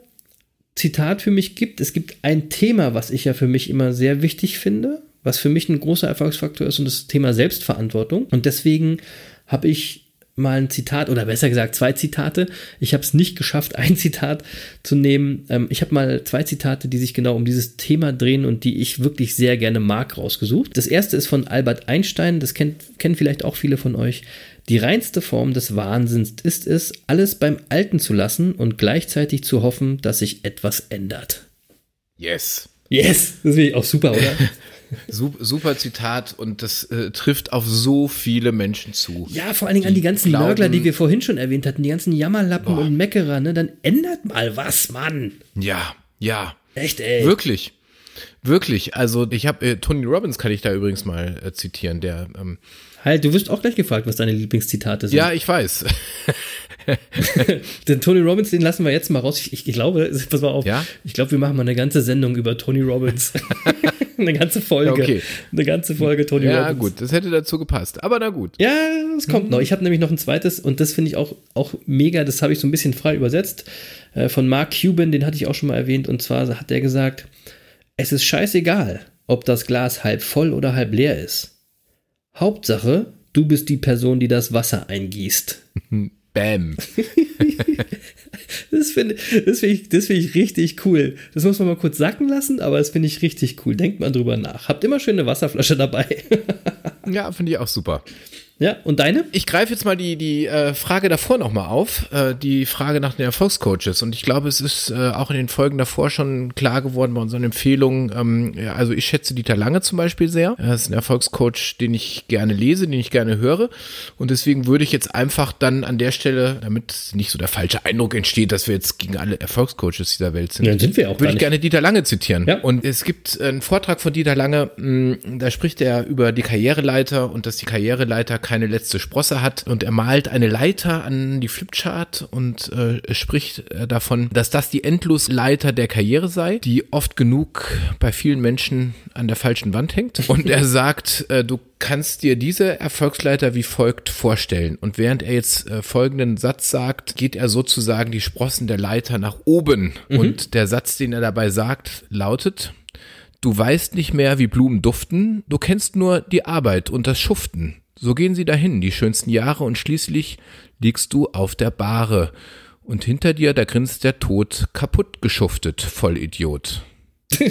Zitat für mich gibt. Es gibt ein Thema, was ich ja für mich immer sehr wichtig finde, was für mich ein großer Erfolgsfaktor ist und das Thema Selbstverantwortung. Und deswegen habe ich mal ein Zitat oder besser gesagt zwei Zitate. Ich habe es nicht geschafft, ein Zitat zu nehmen. Ähm, ich habe mal zwei Zitate, die sich genau um dieses Thema drehen und die ich wirklich sehr gerne mag, rausgesucht. Das erste ist von Albert Einstein, das kennt, kennen vielleicht auch viele von euch. Die reinste Form des Wahnsinns ist es, alles beim Alten zu lassen und gleichzeitig zu hoffen, dass sich etwas ändert. Yes. Yes, das finde ich auch super, oder? Super Zitat und das äh, trifft auf so viele Menschen zu. Ja, vor allen Dingen an die ganzen glauben, Nörgler, die wir vorhin schon erwähnt hatten, die ganzen Jammerlappen Boah. und Meckerer, ne? Dann ändert mal was, Mann. Ja, ja. Echt, ey. Wirklich. Wirklich. Also ich habe äh, Tony Robbins kann ich da übrigens mal äh, zitieren, der ähm, Halt, du wirst auch gleich gefragt, was deine Lieblingszitate sind. ja, ich weiß. Den Tony Robbins, den lassen wir jetzt mal raus. Ich, ich glaube, pass mal auf. Ja? Ich glaube, wir machen mal eine ganze Sendung über Tony Robbins. eine ganze Folge. Ja, okay. Eine ganze Folge Tony ja, Robbins. gut, das hätte dazu gepasst. Aber na gut. Ja, es kommt Mhm. noch. Ich habe nämlich noch ein zweites und das finde ich auch, auch mega. Das habe ich so ein bisschen frei übersetzt. Äh, von Mark Cuban, den hatte ich auch schon mal erwähnt. Und zwar hat der gesagt: Es ist scheißegal, ob das Glas halb voll oder halb leer ist. Hauptsache, du bist die Person, die das Wasser eingießt. Bam. Das finde das find ich, find ich richtig cool. Das muss man mal kurz sacken lassen, aber das finde ich richtig cool. Denkt mal drüber nach. Habt immer schön eine Wasserflasche dabei. Ja, finde ich auch super. Ja, und deine? Ich greife jetzt mal die, die äh, Frage davor nochmal auf, äh, die Frage nach den Erfolgscoaches. Und ich glaube, es ist äh, auch in den Folgen davor schon klar geworden bei unseren Empfehlungen. Ähm, ja, also ich schätze Dieter Lange zum Beispiel sehr. Er ist ein Erfolgscoach, den ich gerne lese, den ich gerne höre. Und deswegen würde ich jetzt einfach dann an der Stelle, damit nicht so der falsche Eindruck entsteht, dass wir jetzt gegen alle Erfolgscoaches dieser Welt sind, Ja, sind wir auch würde ich gerne Dieter Lange zitieren. Ja. Und es gibt einen Vortrag von Dieter Lange, mh, da spricht er über die Karriereleiter und dass die Karriereleiter keine letzte Sprosse hat. Und er malt eine Leiter an die Flipchart und äh, spricht äh, davon, dass das die Endlosleiter der Karriere sei, die oft genug bei vielen Menschen an der falschen Wand hängt. Und er sagt, äh, du kannst dir diese Erfolgsleiter wie folgt vorstellen. Und während er jetzt äh, folgenden Satz sagt, geht er sozusagen die Sprossen der Leiter nach oben. Und der Satz, den er dabei sagt, lautet, Du weißt nicht mehr, wie Blumen duften, du kennst nur die Arbeit und das Schuften. So gehen sie dahin, die schönsten Jahre, und schließlich liegst du auf der Bahre. Und hinter dir, da grinst der Tod, kaputt geschuftet, Vollidiot.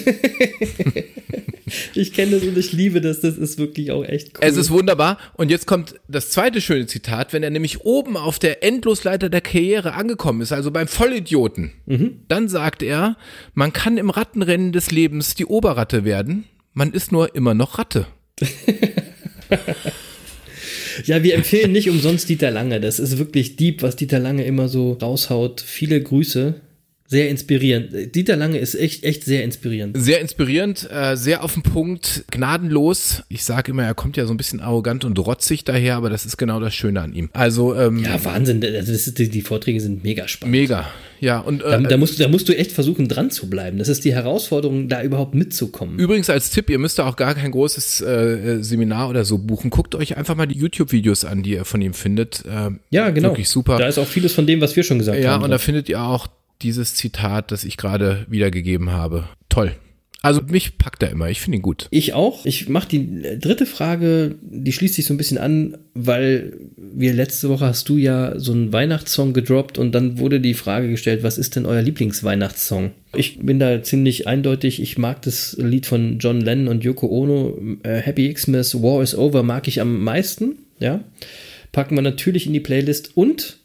Ich kenne das und ich liebe das. Das ist wirklich auch echt cool. Es ist wunderbar. Und jetzt kommt das zweite schöne Zitat, wenn er nämlich oben auf der Endlosleiter der Karriere angekommen ist, also beim Vollidioten. Dann sagt er, man kann im Rattenrennen des Lebens die Oberratte werden, man ist nur immer noch Ratte. Ja, wir empfehlen nicht umsonst Dieter Lange. Das ist wirklich deep, was Dieter Lange immer so raushaut. Viele Grüße. Sehr inspirierend. Dieter Lange ist echt, echt sehr inspirierend. Sehr inspirierend, äh, sehr auf den Punkt, gnadenlos. Ich sage immer, er kommt ja so ein bisschen arrogant und rotzig daher, aber das ist genau das Schöne an ihm. Also ähm, Ja, Wahnsinn. Also das ist, die, die Vorträge sind mega spannend. mega. Ja, und Da, äh, da, musst, du- da musst du echt versuchen, dran zu bleiben. Das ist die Herausforderung, da überhaupt mitzukommen. Übrigens als Tipp, ihr müsst da auch gar kein großes äh, Seminar oder so buchen. Guckt euch einfach mal die YouTube-Videos an, die ihr von ihm findet. Äh, ja, genau. Wirklich super. Da ist auch vieles von dem, was wir schon gesagt ja, haben. und da drauf. findet ihr auch dieses Zitat, das ich gerade wiedergegeben habe. Toll. Also mich packt er immer. Ich finde ihn gut. Ich auch. Ich mache die dritte Frage, die schließt sich so ein bisschen an, weil wir letzte Woche hast du ja so einen Weihnachtssong gedroppt und dann wurde die Frage gestellt, was ist denn euer Lieblingsweihnachtssong? Ich bin da ziemlich eindeutig. Ich mag das Lied von John Lennon und Yoko Ono, äh, Happy Xmas, War is Over, mag ich am meisten. Ja, packen wir natürlich in die Playlist und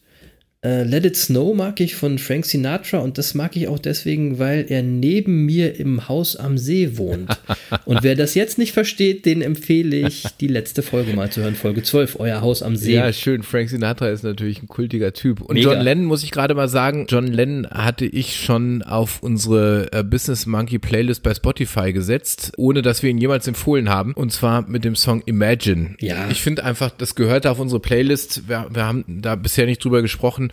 äh, Let It Snow mag ich von Frank Sinatra und das mag ich auch deswegen, weil er neben mir im Haus am See wohnt. Und wer das jetzt nicht versteht, den empfehle ich, die letzte Folge mal zu hören, Folge 12, Euer Haus am See. Ja, schön. Frank Sinatra ist natürlich ein kultiger Typ. Und Mega. John Lennon muss ich gerade mal sagen, John Lennon hatte ich schon auf unsere äh, Business Monkey Playlist bei Spotify gesetzt, ohne dass wir ihn jemals empfohlen haben. Und zwar mit dem Song Imagine. Ja. Ich finde einfach, das gehört auf unsere Playlist. Wir, wir haben da bisher nicht drüber gesprochen.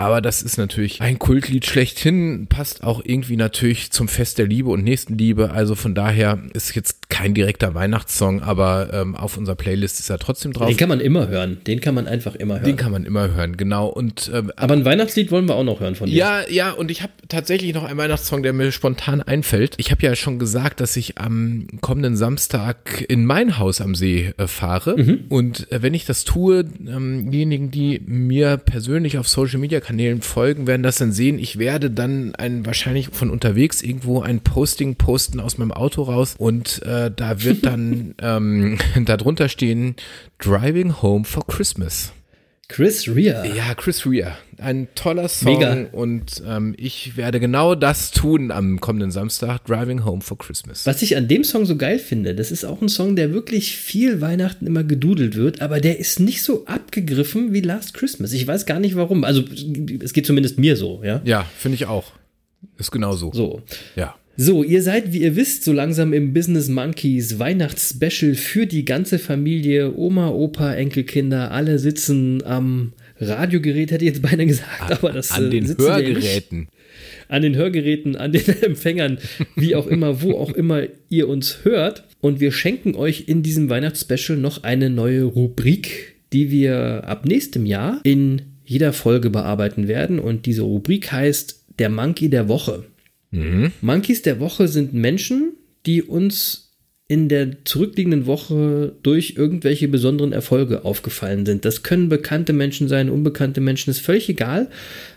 aber das ist natürlich ein Kultlied schlechthin, passt auch irgendwie natürlich zum Fest der Liebe und Nächstenliebe. Also von daher ist jetzt kein direkter Weihnachtssong, aber ähm, auf unserer Playlist ist er trotzdem drauf. Den kann man immer hören. Den kann man einfach immer hören. Den kann man immer hören, genau. Und ähm, aber ein Weihnachtslied wollen wir auch noch hören von dir. Ja, ja, und ich habe tatsächlich noch einen Weihnachtssong, der mir spontan einfällt. Ich habe ja schon gesagt, dass ich am kommenden Samstag in mein Haus am See äh, fahre. Mhm. Und äh, wenn ich das tue, ähm, diejenigen, die mir persönlich auf Social Media Kanälen folgen, werden das dann sehen. Ich werde dann ein wahrscheinlich von unterwegs irgendwo ein Posting posten aus meinem Auto raus und äh, da wird dann ähm, darunter stehen Driving Home for Christmas. Chris Rea. Ja, Chris Rea. Ein toller Song. Mega. Und ähm, ich werde genau das tun am kommenden Samstag, Driving Home for Christmas. Was ich an dem Song so geil finde, das ist auch ein Song, der wirklich viel Weihnachten immer gedudelt wird, aber der ist nicht so abgegriffen wie Last Christmas. Ich weiß gar nicht warum. Also es geht zumindest mir so, ja. Ja, finde ich auch. Ist genau so. So. Ja. So, ihr seid, wie ihr wisst, so langsam im Business Monkeys Weihnachtsspecial für die ganze Familie. Oma, Opa, Enkelkinder, alle sitzen am Radiogerät, hätte ich jetzt beinahe gesagt, aber das An den äh, Hörgeräten. An den Hörgeräten, an den Empfängern, wie auch immer, wo auch immer ihr uns hört. Und wir schenken euch in diesem Weihnachtsspecial noch eine neue Rubrik, die wir ab nächstem Jahr in jeder Folge bearbeiten werden. Und diese Rubrik heißt der Monkey der Woche. Mhm. Monkeys der Woche sind Menschen, die uns in der zurückliegenden Woche durch irgendwelche besonderen Erfolge aufgefallen sind. Das können bekannte Menschen sein, unbekannte Menschen, ist völlig egal.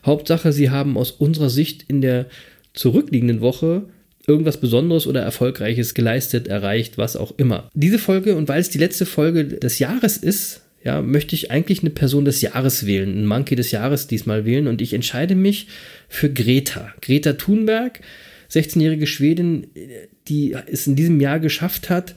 Hauptsache, sie haben aus unserer Sicht in der zurückliegenden Woche irgendwas Besonderes oder Erfolgreiches geleistet, erreicht, was auch immer. Diese Folge, und weil es die letzte Folge des Jahres ist, ja, möchte ich eigentlich eine Person des Jahres wählen, einen Monkey des Jahres diesmal wählen und ich entscheide mich für Greta. Greta Thunberg, 16-jährige Schwedin, die es in diesem Jahr geschafft hat,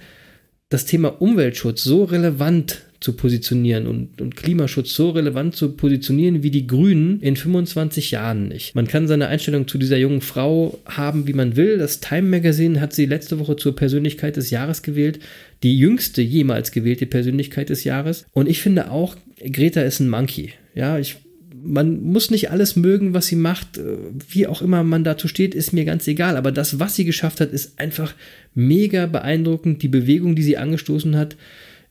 das Thema Umweltschutz so relevant zu positionieren und, und Klimaschutz so relevant zu positionieren wie die Grünen in 25 Jahren nicht. Man kann seine Einstellung zu dieser jungen Frau haben, wie man will. Das Time Magazine hat sie letzte Woche zur Persönlichkeit des Jahres gewählt. Die jüngste jemals gewählte Persönlichkeit des Jahres. Und ich finde auch, Greta ist ein Monkey. Ja, ich man muss nicht alles mögen, was sie macht, wie auch immer man dazu steht, ist mir ganz egal. Aber das, was sie geschafft hat, ist einfach mega beeindruckend. Die Bewegung, die sie angestoßen hat,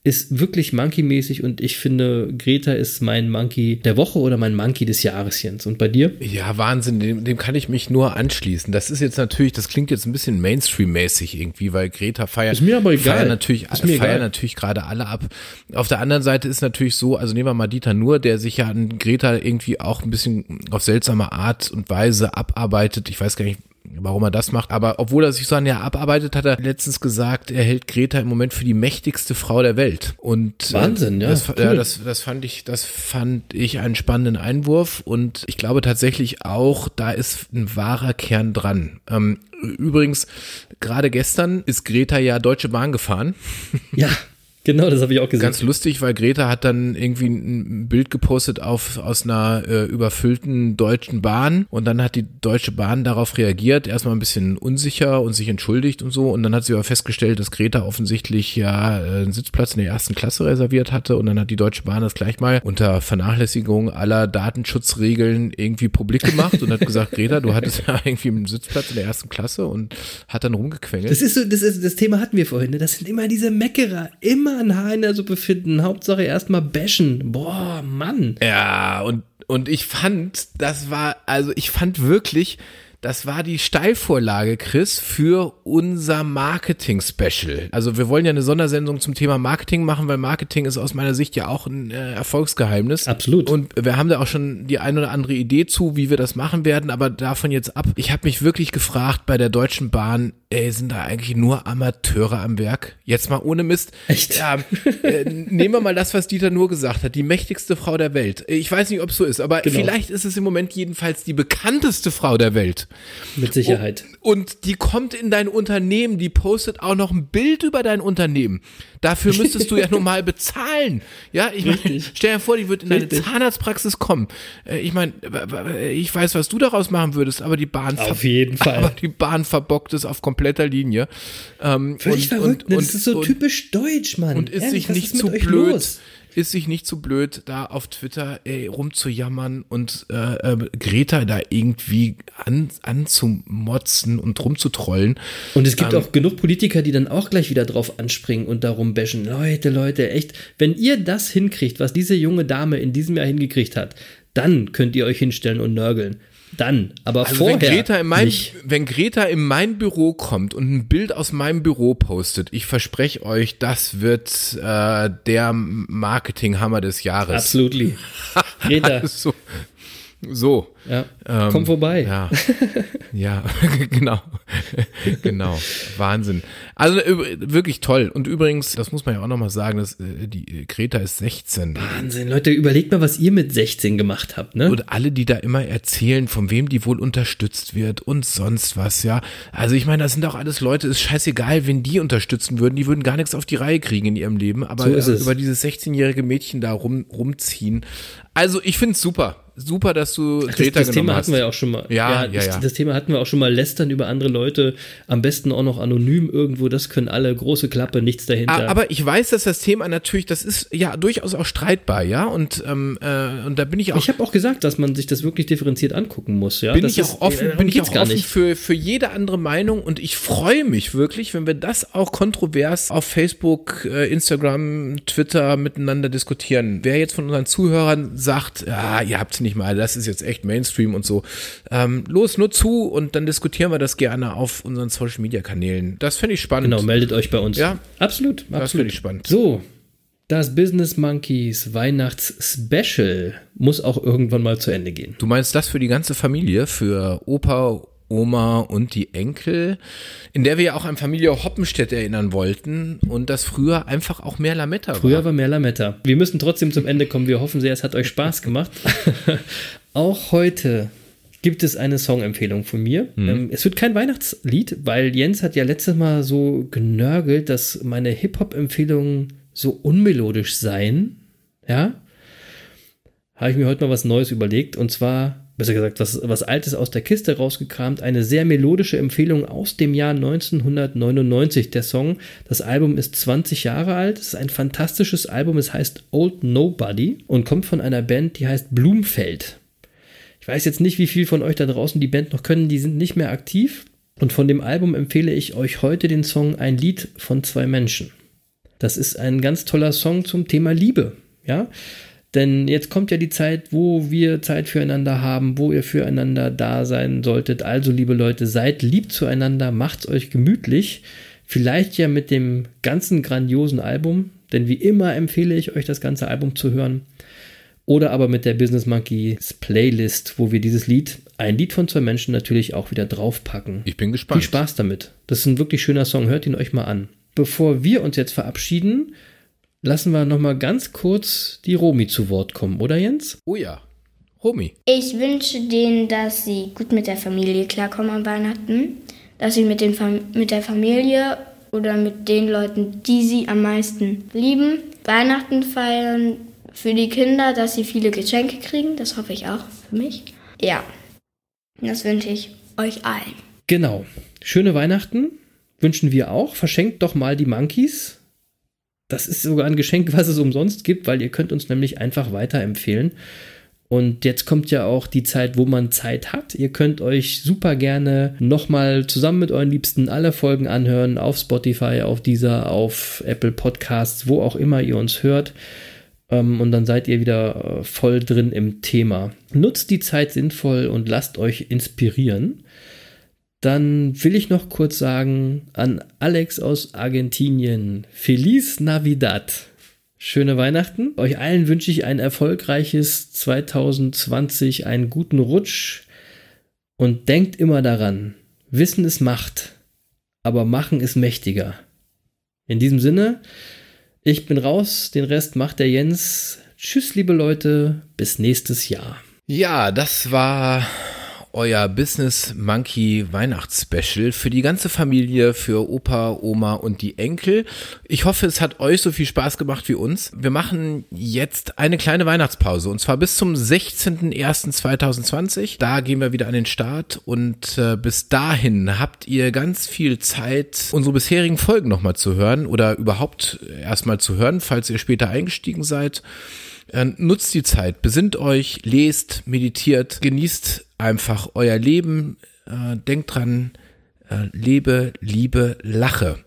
ist wirklich Monkey-mäßig und ich finde, Greta ist mein Monkey der Woche oder mein Monkey des Jahres, Jens. Und bei dir? Ja, Wahnsinn, dem, dem kann ich mich nur anschließen. Das ist jetzt natürlich, das klingt jetzt ein bisschen Mainstream-mäßig irgendwie, weil Greta feiert. Ist mir aber egal. Feiern natürlich, Ist mir feiern egal. natürlich gerade alle ab. Auf der anderen Seite ist natürlich so, also nehmen wir mal Dieter Nur, der sich ja an Greta irgendwie auch ein bisschen auf seltsame Art und Weise abarbeitet. Ich weiß gar nicht, warum er das macht. Aber obwohl er sich so an ja abarbeitet, hat er letztens gesagt, er hält Greta im Moment für die mächtigste Frau der Welt. Und Wahnsinn, ja, Das, cool. ja, das, das fand ich, das fand ich einen spannenden Einwurf und ich glaube tatsächlich auch, da ist ein wahrer Kern dran. Ähm, übrigens, gerade gestern ist Greta ja Deutsche Bahn gefahren. Ja, genau, das habe ich auch gesehen. Ganz lustig, weil Greta hat dann irgendwie ein Bild gepostet auf, aus einer äh, überfüllten deutschen Bahn und dann hat die Deutsche Bahn darauf reagiert, erstmal ein bisschen unsicher und sich entschuldigt und so und dann hat sie aber festgestellt, dass Greta offensichtlich ja äh, einen Sitzplatz in der ersten Klasse reserviert hatte und dann hat die Deutsche Bahn das gleich mal unter Vernachlässigung aller Datenschutzregeln irgendwie publik gemacht und hat gesagt, Greta, du hattest ja irgendwie einen Sitzplatz in der ersten Klasse und hat dann rumgequengelt. Das ist so, das ist, das Thema hatten wir vorhin, ne? Das sind immer diese Meckerer, immer ein Haar in der Suppe finden, Hauptsache erstmal bashen. Boah, Mann. Ja, und, und ich fand, das war, also ich fand wirklich, das war die Steilvorlage, Chris, für unser Marketing-Special. Also wir wollen ja eine Sondersendung zum Thema Marketing machen, weil Marketing ist aus meiner Sicht ja auch ein äh, Erfolgsgeheimnis. Absolut. Und wir haben da auch schon die ein oder andere Idee zu, wie wir das machen werden, aber davon jetzt ab. Ich habe mich wirklich gefragt bei der Deutschen Bahn, ey, sind da eigentlich nur Amateure am Werk? Jetzt mal ohne Mist. Echt? Ja, äh, nehmen wir mal das, was Dieter nur gesagt hat, die mächtigste Frau der Welt. Ich weiß nicht, ob es so ist, aber Genau. vielleicht ist es im Moment jedenfalls die bekannteste Frau der Welt. Mit Sicherheit. Und die kommt in dein Unternehmen, die postet auch noch ein Bild über dein Unternehmen. Dafür müsstest du ja nun mal bezahlen. Ja, ich meine, stell dir vor, die wird in deine Richtig. Zahnarztpraxis kommen. Äh, Ich meine, ich weiß, was du daraus machen würdest, aber die Bahn Auf jeden Fall. Aber die Bahn verbockt es auf kompletter Linie. Ähm, Völlig und- verrückt, und- ne? und- Das ist so und- typisch deutsch, Mann. und ist Ehrlich, sich nicht mit zu blöd, los? Ist sich nicht zu blöd, da auf Twitter ey, rumzujammern und äh, äh, Greta da irgendwie an, anzumotzen und rumzutrollen. Und es gibt ähm, auch genug Politiker, die dann auch gleich wieder drauf anspringen und darum bashen. Leute, Leute, echt, wenn ihr das hinkriegt, was diese junge Dame in diesem Jahr hingekriegt hat, dann könnt ihr euch hinstellen und nörgeln. Dann, aber also vorher wenn Greta, in mein, nicht. wenn Greta in mein Büro kommt und ein Bild aus meinem Büro postet, ich verspreche euch, das wird äh, der Marketinghammer des Jahres. Absolutely. Greta. also, so. Ja. Ähm, Komm vorbei. Ja, ja genau. genau. Wahnsinn. Also wirklich toll. Und übrigens, das muss man ja auch nochmal sagen, dass äh, die Greta ist 16. Wahnsinn. Leute, überlegt mal, was ihr mit 16 gemacht habt, ne? Und alle, die da immer erzählen, von wem die wohl unterstützt wird und sonst was, ja. Also ich meine, das sind auch alles Leute, ist scheißegal, wenn die unterstützen würden. Die würden gar nichts auf die Reihe kriegen in ihrem Leben. Aber so über dieses 16-jährige Mädchen da rum, rumziehen. Also ich finde es super super, dass du Greta das, das Thema hast. hatten wir ja auch schon mal. Ja, ja, das, ja. das Thema hatten wir auch schon mal. Lästern über andere Leute, am besten auch noch anonym irgendwo. Das können alle. Große Klappe, nichts dahinter. Aber ich weiß, dass das Thema natürlich, das ist ja durchaus auch streitbar, ja. Und ähm, äh, und da bin ich auch. Ich habe auch gesagt, dass man sich das wirklich differenziert angucken muss, ja. Bin das ich auch offen, äh, bin ich auch offen für für jede andere Meinung und ich freue mich wirklich, wenn wir das auch kontrovers auf Facebook, äh, Instagram, Twitter miteinander diskutieren. Wer jetzt von unseren Zuhörern sagt, ja, ihr habt nicht mal, das ist jetzt echt Mainstream und so. Ähm, los, nur zu und dann diskutieren wir das gerne auf unseren Social Media Kanälen. Das finde ich spannend. Genau, meldet euch bei uns. Ja, absolut. absolut. Das finde ich spannend. So, das Business Monkeys Weihnachts-Special muss auch irgendwann mal zu Ende gehen. Du meinst das für die ganze Familie, für Opa, Oma und die Enkel, in der wir ja auch an Familie Hoppenstedt erinnern wollten und das früher einfach auch mehr Lametta war. Früher war mehr Lametta. Wir müssen trotzdem zum Ende kommen. Wir hoffen sehr, es hat euch Spaß gemacht. auch heute gibt es eine Songempfehlung von mir. Mhm. Ähm, es wird kein Weihnachtslied, weil Jens hat ja letztes Mal so genörgelt, dass meine Hip-Hop-Empfehlungen so unmelodisch seien. Ja, habe ich mir heute mal was Neues überlegt und zwar besser gesagt, was, was Altes aus der Kiste rausgekramt. Eine sehr melodische Empfehlung aus dem Jahr 1999. Der Song, das Album ist 20 Jahre alt. Es ist ein fantastisches Album. Es heißt Old Nobody und kommt von einer Band, die heißt Blumfeld. Ich weiß jetzt nicht, wie viel von euch da draußen die Band noch können. Die sind nicht mehr aktiv. Und von dem Album empfehle ich euch heute den Song Ein Lied von zwei Menschen. Das ist ein ganz toller Song zum Thema Liebe. Ja, denn jetzt kommt ja die Zeit, wo wir Zeit füreinander haben, wo ihr füreinander da sein solltet. Also, liebe Leute, seid lieb zueinander, macht's euch gemütlich. Vielleicht ja mit dem ganzen grandiosen Album, denn wie immer empfehle ich euch, das ganze Album zu hören. Oder aber mit der Business Monkeys Playlist, wo wir dieses Lied, ein Lied von zwei Menschen, natürlich auch wieder draufpacken. Ich bin gespannt. Viel Spaß damit. Das ist ein wirklich schöner Song, hört ihn euch mal an. Bevor wir uns jetzt verabschieden, lassen wir noch mal ganz kurz die Romi zu Wort kommen, oder Jens? Oh ja. Romi. Ich wünsche denen, dass sie gut mit der Familie klarkommen an Weihnachten, dass sie mit, den Fam mit der Familie oder mit den Leuten, die sie am meisten lieben, Weihnachten feiern für die Kinder, dass sie viele Geschenke kriegen. Das hoffe ich auch für mich. Ja, das wünsche ich euch allen. Genau. Schöne Weihnachten wünschen wir auch. Verschenkt doch mal die Monkeys das ist sogar ein Geschenk, was es umsonst gibt, weil ihr könnt uns nämlich einfach weiterempfehlen. Und jetzt kommt ja auch die Zeit, wo man Zeit hat. Ihr könnt euch super gerne nochmal zusammen mit euren Liebsten alle Folgen anhören auf Spotify, auf dieser, auf Apple Podcasts, wo auch immer ihr uns hört. Ähm, und dann seid ihr wieder äh, voll drin im Thema. Nutzt die Zeit sinnvoll und lasst euch inspirieren. Dann will ich noch kurz sagen an Alex aus Argentinien, Feliz Navidad. Schöne Weihnachten. Euch allen wünsche ich ein erfolgreiches 2020, einen guten Rutsch und denkt immer daran, Wissen ist Macht, aber Machen ist mächtiger. In diesem Sinne, ich bin raus, den Rest macht der Jens. Tschüss, liebe Leute, bis nächstes Jahr. Ja, das war euer Business Monkey Weihnachtsspecial für die ganze Familie, für Opa, Oma und die Enkel. Ich hoffe, es hat euch so viel Spaß gemacht wie uns. Wir machen jetzt eine kleine Weihnachtspause und zwar bis zum 16.01.2020. Da gehen wir wieder an den Start und äh, bis dahin habt ihr ganz viel Zeit, unsere bisherigen Folgen nochmal zu hören oder überhaupt erstmal zu hören, falls ihr später eingestiegen seid. Nutzt die Zeit, besinnt euch, lest, meditiert, genießt einfach euer Leben, äh, denkt dran, äh, lebe, liebe, lache.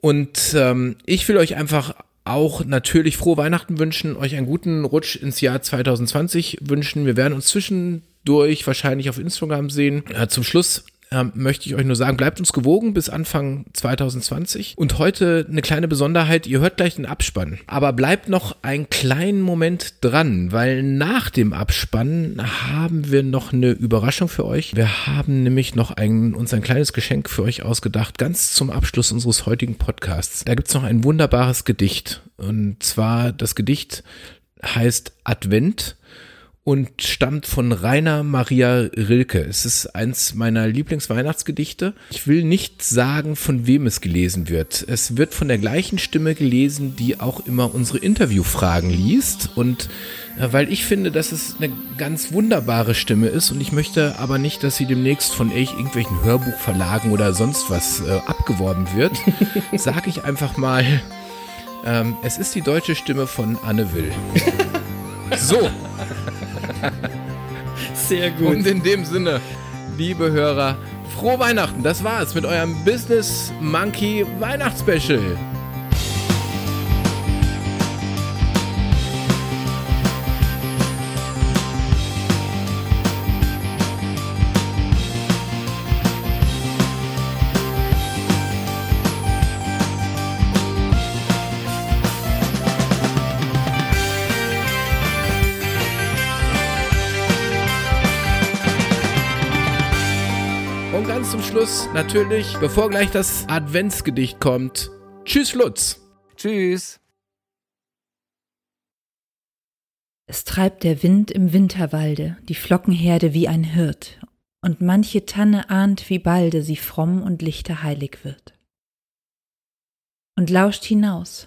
Und ähm, ich will euch einfach auch natürlich frohe Weihnachten wünschen, euch einen guten Rutsch ins Jahr 2020 wünschen. Wir werden uns zwischendurch wahrscheinlich auf Instagram sehen. Äh, zum Schluss ähm, möchte ich euch nur sagen, bleibt uns gewogen bis Anfang 2020. Und heute eine kleine Besonderheit, ihr hört gleich den Abspann. Aber bleibt noch einen kleinen Moment dran, weil nach dem Abspann haben wir noch eine Überraschung für euch. Wir haben nämlich noch ein, uns ein kleines Geschenk für euch ausgedacht, ganz zum Abschluss unseres heutigen Podcasts. Da gibt's noch ein wunderbares Gedicht. Und zwar das Gedicht heißt Advent und stammt von Rainer Maria Rilke. Es ist eins meiner Lieblingsweihnachtsgedichte. Ich will nicht sagen, von wem es gelesen wird. Es wird von der gleichen Stimme gelesen, die auch immer unsere Interviewfragen liest. Und äh, weil ich finde, dass es eine ganz wunderbare Stimme ist und ich möchte aber nicht, dass sie demnächst von irgendwelchen Hörbuchverlagen oder sonst was äh, abgeworben wird, sage ich einfach mal, ähm, es ist die deutsche Stimme von Anne Will. So. Sehr gut. Und in dem Sinne, liebe Hörer, frohe Weihnachten. Das war's mit eurem Business Monkey Weihnachtsspecial. Schluss natürlich, bevor gleich das Adventsgedicht kommt. Tschüss, Lutz. Tschüss. Es treibt der Wind im Winterwalde die Flockenherde wie ein Hirt, und manche Tanne ahnt, wie balde sie fromm und lichterheilig wird. Und lauscht hinaus.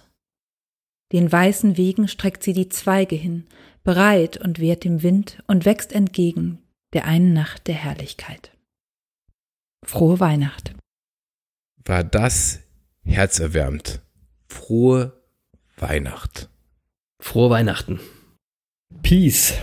Den weißen Wegen streckt sie die Zweige hin, bereit und wehrt dem Wind und wächst entgegen der einen Nacht der Herrlichkeit. Frohe Weihnacht. War das herzerwärmend. Frohe Weihnacht. Frohe Weihnachten. Peace.